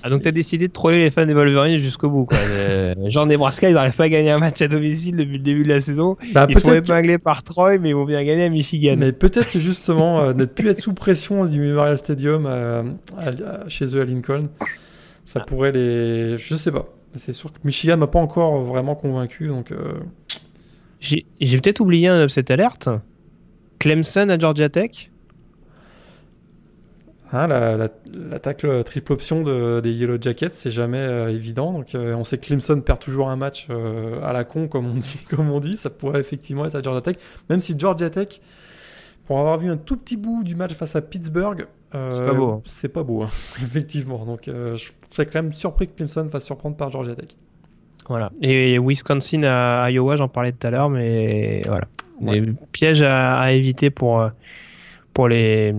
Ah, donc t'as décidé de troller les fans des Wolverines jusqu'au bout, quoi. Euh, genre Nebraska, ils n'arrivent pas à gagner un match à domicile depuis le début de la saison. Bah, Ils sont que- épinglés par Troy, mais ils vont bien gagner à Michigan. Mais peut-être que justement, euh, ne plus être sous pression du Memorial Stadium euh, à- à- chez eux à Lincoln, ça pourrait les. Je sais pas. C'est sûr que Michigan m'a pas encore vraiment convaincu, donc euh, J'ai j'ai peut-être oublié un upset alerte. Clemson à Georgia Tech. Hein, la, la, la tacle triple option de, des Yellow Jackets, c'est jamais euh, évident. Donc euh, on sait que Clemson perd toujours un match euh, à la con, comme on dit. Comme on dit, ça pourrait effectivement être à Georgia Tech, même si Georgia Tech. Pour avoir vu un tout petit bout du match face à Pittsburgh, C'est pas beau, hein. C'est pas beau, hein, effectivement. Donc, je serais quand même surpris que Clemson fasse surprendre par Georgia Tech. Voilà. Et Wisconsin à Iowa, j'en parlais tout à l'heure, mais voilà. Ouais. Des pièges à, à éviter pour, pour, les,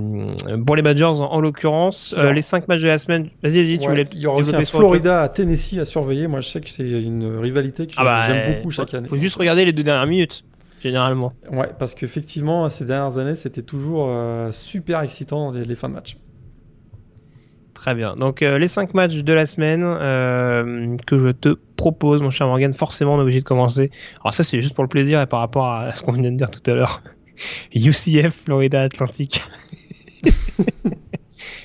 pour les Badgers en, en l'occurrence. Euh, les 5 matchs de la semaine. Vas-y, vas-y, tu Ouais, voulais il y aura aussi un Florida à Tennessee à surveiller. Moi, je sais que c'est une rivalité que Ah bah, j'aime euh, beaucoup chaque année. Faut juste regarder les deux dernières minutes, généralement. Ouais, parce qu'effectivement, ces dernières années, c'était toujours euh, super excitant les, les fins de match. Très bien. Donc euh, les 5 matchs de la semaine euh, que je te propose, mon cher Morgan, forcément on est obligé de commencer. Alors ça c'est juste pour le plaisir et par rapport à ce qu'on vient de dire tout à l'heure. UCF, Florida Atlantic.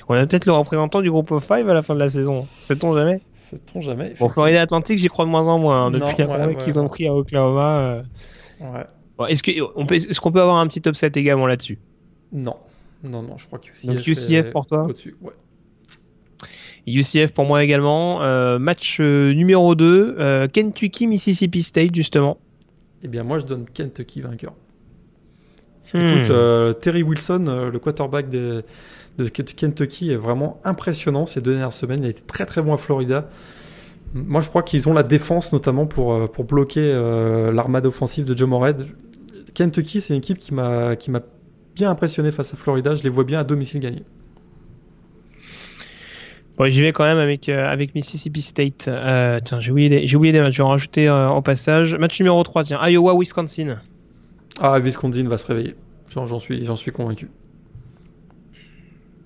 on a peut-être le représentant du groupe of 5 à la fin de la saison. Sait-on jamais? Sait-on jamais Bon. Florida Atlantic, j'y crois de moins en moins. hein, depuis Non, la ouais, première ouais, qu'ils ont pris à Oklahoma. euh. Ouais. Bon, est-ce que- on peut- est-ce qu'on peut avoir un petit upset également là-dessus? Non. Non, non, je crois que UCF. Donc UCF est pour toi? Au-dessus, ouais. UCF pour moi également. Euh, match euh, numéro 2, euh, Kentucky, Mississippi State justement. Eh bien, moi, je donne Kentucky vainqueur. Hmm. Écoute, euh, Terry Wilson, euh, le quarterback de, de Kentucky, est vraiment impressionnant ces deux dernières semaines. Il a été très très bon à Florida. Moi, je crois qu'ils ont la défense notamment pour, euh, pour bloquer euh, l'armade offensive de Joe Morehead. Kentucky, c'est une équipe qui m'a bien impressionné face à Florida. Je les vois bien à domicile gagner. Bon, j'y vais quand même avec, euh, avec Mississippi State. Euh, tiens, j'ai oublié, des- j'ai oublié des matchs, je vais en rajouter euh, au passage. Match numéro 3, tiens, Iowa, Wisconsin. Ah, Wisconsin va se réveiller. J'en suis, convaincu.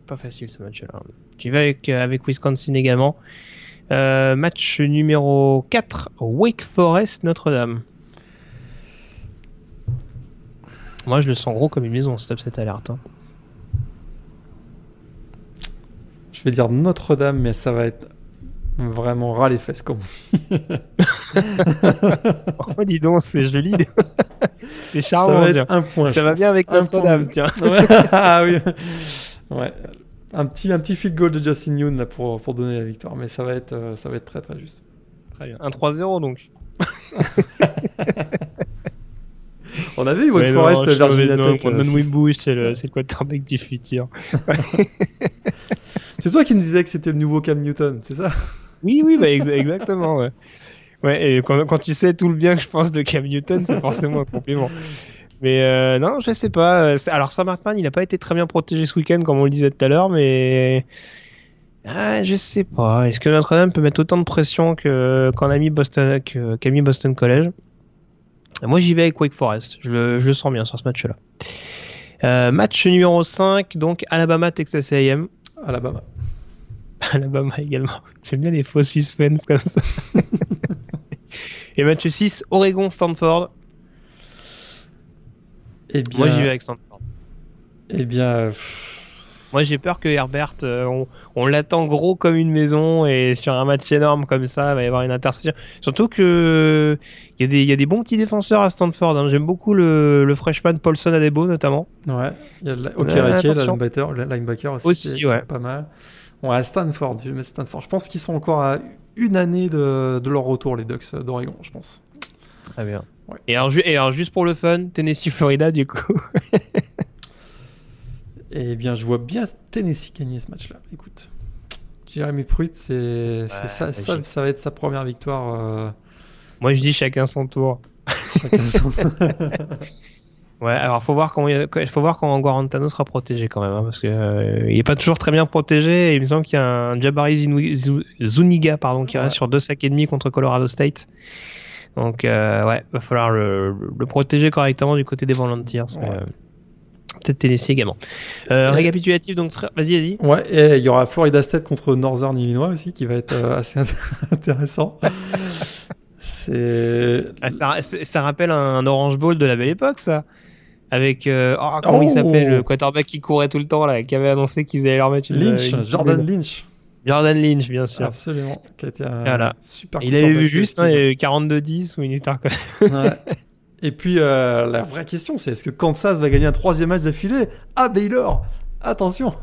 Pas facile ce match-là. J'y vais avec, euh, avec Wisconsin également. Euh, match numéro 4, Wake Forest, Notre-Dame. Moi, je le sens gros comme une maison, cet upset alerte. hein. Je vais dire Notre-Dame, mais ça va être vraiment ras les fesses, comme on dit. Oh, dis donc, c'est joli. c'est Ça charmant, va tiens. être un point. Ça va bien avec Notre-Dame, point. tiens. Ouais. ah oui. Ouais. Un petit, un petit field goal de Justin Yoon là, pour, pour donner la victoire, mais ça va être, euh, ça va être très très juste. Très bien. Un 3-0 donc. On avait eu Wake non, Forest, suis Virginia non, Tech. pour euh, Non c'est- Wimbush, c'est le, c'est le quarterback du futur. C'est toi qui me disais que c'était le nouveau Cam Newton, c'est ça? Oui, oui, bah, ex- exactement. Ouais. Et quand, quand tu sais tout le bien que je pense de Cam Newton, c'est forcément un compliment. Mais euh, non, je sais pas. euh, Alors, Sam Hartman, il n'a pas été très bien protégé ce week-end, comme on le disait tout à l'heure, mais. Ah, je sais pas. Est-ce que Notre-Dame peut mettre autant de pression que qu'en a Boston, qu'a mis Boston College? Moi, j'y vais avec Wake Forest. Je le, je sens bien sur ce match-là. Euh, match numéro 5, donc Alabama, Texas A&M. Alabama. Alabama également. J'aime bien les faux suspens comme ça. Et match 6, Oregon, Stanford. Eh bien, Moi, j'y vais avec Stanford. eh bien, Moi, j'ai peur que Herbert, euh, on, on l'attend gros comme une maison et sur un match énorme comme ça, il va y avoir une interception. Surtout que il y, a des- il y a des bons petits défenseurs à Stanford. hein. J'aime beaucoup le, le freshman Paulson Adebo notamment. Ouais, il y a le- attention. linebacker, aussi, Aussi, ouais. pas mal. Ouais, à Stanford, je vais mettre Stanford. Je pense qu'ils sont encore à une année de, de leur retour, les Ducks d'Oregon, je pense. Très bien. Ouais. Et, alors, ju- et alors, juste pour le fun, Tennessee, Florida, du coup. Eh bien, je vois bien Tennessee gagner ce match-là. Écoute, Jeremy Pruitt, c'est c'est ça, ça, logique. ça va être sa première victoire euh, Moi, je dis chacun son tour. Chacun son... Ouais, alors faut voir comment il faut voir comment Guarantano sera protégé quand même, hein, parce que euh, il est pas toujours très bien protégé. Et il me semble qu'il y a un Jabari Zuniga pardon qui reste sur deux sacs et demi contre Colorado State. Donc euh, ouais, va falloir le, le, protéger correctement du côté des Volunteers. Euh, peut-être Tennessee également. Euh, récapitulatif, donc vas-y, vas-y. Ouais, et il y aura Florida State contre Northern Illinois aussi, qui va être assez intéressant. Ah, ça, ça, rappelle un Orange Bowl de la belle époque, ça avec euh, oh, comment il s'appelle le quarterback qui courait tout le temps là, qui avait annoncé qu'ils allaient leur mettre une Lynch, Jordan Lynch. Jordan Lynch, bien sûr. Absolument. Qui a été un voilà. super. Il avait vu juste, hein, il avait 42-10 ou une histoire comme. ouais. Et puis euh, la vraie question, c'est est-ce que Kansas va gagner un troisième match d'affilée? À Baylor Attention.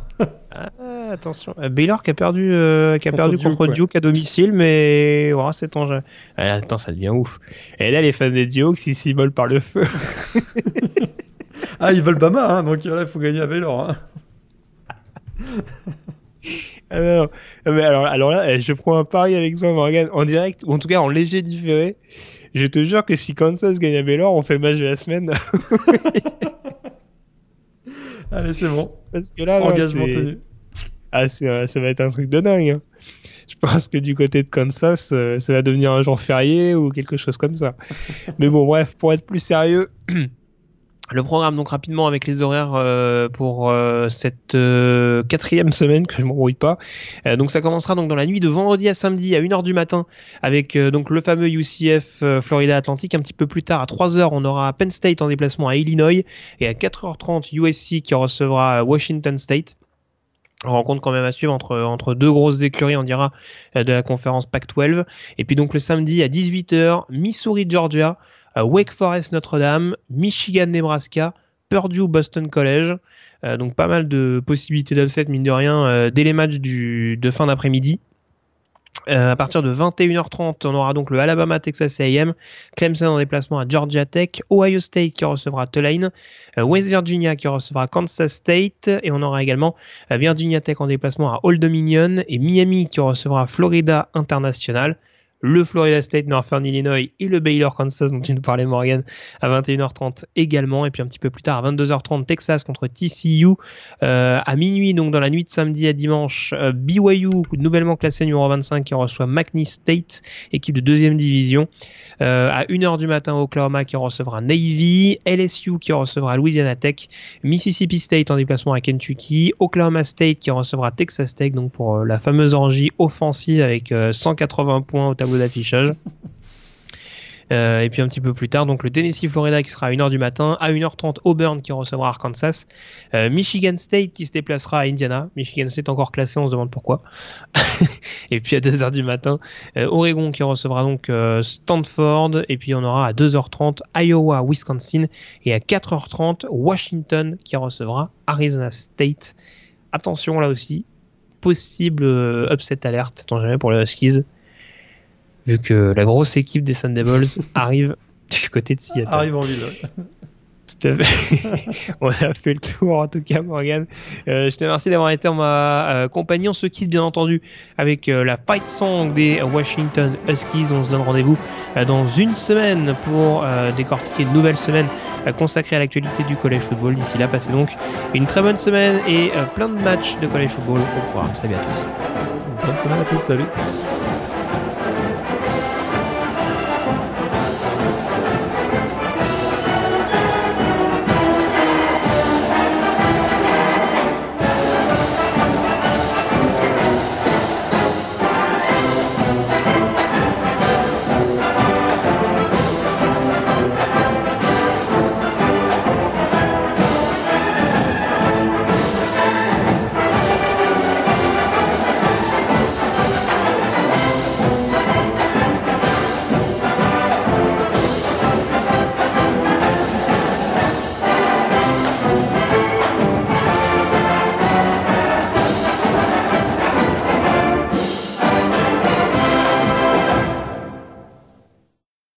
ah, attention. Euh, Baylor qui a perdu, euh, qui a contre perdu Duke, contre Duke à domicile, mais oh, c'est en jeu. attends, ça devient ouf. Et là, les fans des Duke, s'ils s'y par le feu. ah, ils veulent Bama, hein, donc là, il faut gagner à Baylor. Hein. ah, mais alors, alors là, eh, je prends un pari avec toi, Morgan, en direct, ou en tout cas en léger différé. Je te jure que si Kansas gagne à Baylor, on fait le match de la semaine. Allez, c'est bon. Parce que là, engagement tenu. Ah, ça va être un truc de dingue. Hein. Je pense que du côté de Kansas, euh, ça va devenir un jour férié ou quelque chose comme ça. Mais bon, bref, pour être plus sérieux. Le programme donc rapidement avec les horaires euh, pour euh, cette euh, quatrième semaine que je m'embrouille pas. donc ça commencera donc dans la nuit de vendredi à samedi à 1h du matin avec donc le fameux UCF Florida Atlantic. Un petit peu plus tard à 3h on aura Penn State en déplacement à Illinois et à 4h30 USC qui recevra Washington State rencontre quand même à suivre entre, entre deux grosses écuries, on dira, de la conférence Pac-12. Et puis donc le samedi à 18h, Missouri, Georgia, euh, Wake Forest Notre-Dame, Michigan Nebraska, Purdue Boston College. Euh, donc pas mal de possibilités d'upset mine de rien euh, dès les matchs de fin d'après-midi. à partir de 21h30, on aura donc le Alabama Texas A&M, Clemson en déplacement à Georgia Tech, Ohio State qui recevra Tulane, West Virginia qui recevra Kansas State et on aura également Virginia Tech en déplacement à Old Dominion et Miami qui recevra Florida International le Florida State Northern Illinois et le Baylor Kansas dont tu nous parlais Morgan à 21h30 également. Et puis un petit peu plus tard à 22h30 Texas contre TCU euh, à minuit donc dans la nuit de samedi à dimanche euh, BYU nouvellement classé numéro 25 qui reçoit McNeese State équipe de deuxième division euh, à 1h du matin Oklahoma qui recevra Navy LSU qui recevra Louisiana Tech Mississippi State en déplacement à Kentucky Oklahoma State qui recevra Texas Tech donc pour la fameuse orgie offensive avec 180 points au tableau d'affichage. Euh, et puis un petit peu plus tard, donc le Tennessee Florida qui sera à 1h du matin, à 1h30 Auburn qui recevra Arkansas, euh, Michigan State qui se déplacera à Indiana, Michigan State encore classé, on se demande pourquoi. et puis à 2h du matin, euh, Oregon qui recevra donc Stanford, et puis on aura à 2h30 Iowa, Wisconsin, et à 4h30 Washington qui recevra Arizona State. Attention là aussi, possible upset alerte, tant jamais pour les Huskies vu que la grosse équipe des Sun Devils arrive du côté de Seattle. Arrive en ville. Tout à fait. on a fait le tour en tout cas, Morgan. Euh, je te remercie d'avoir été en ma euh, compagnie. On se quitte bien entendu avec euh, la fight song des Washington Huskies. On se donne rendez-vous dans une semaine pour décortiquer une nouvelle semaine consacrée à l'actualité du college football. D'ici là, passez donc une très bonne semaine et plein de matchs de college football au programme. Salut à tous. Bonne semaine à tous. Salut.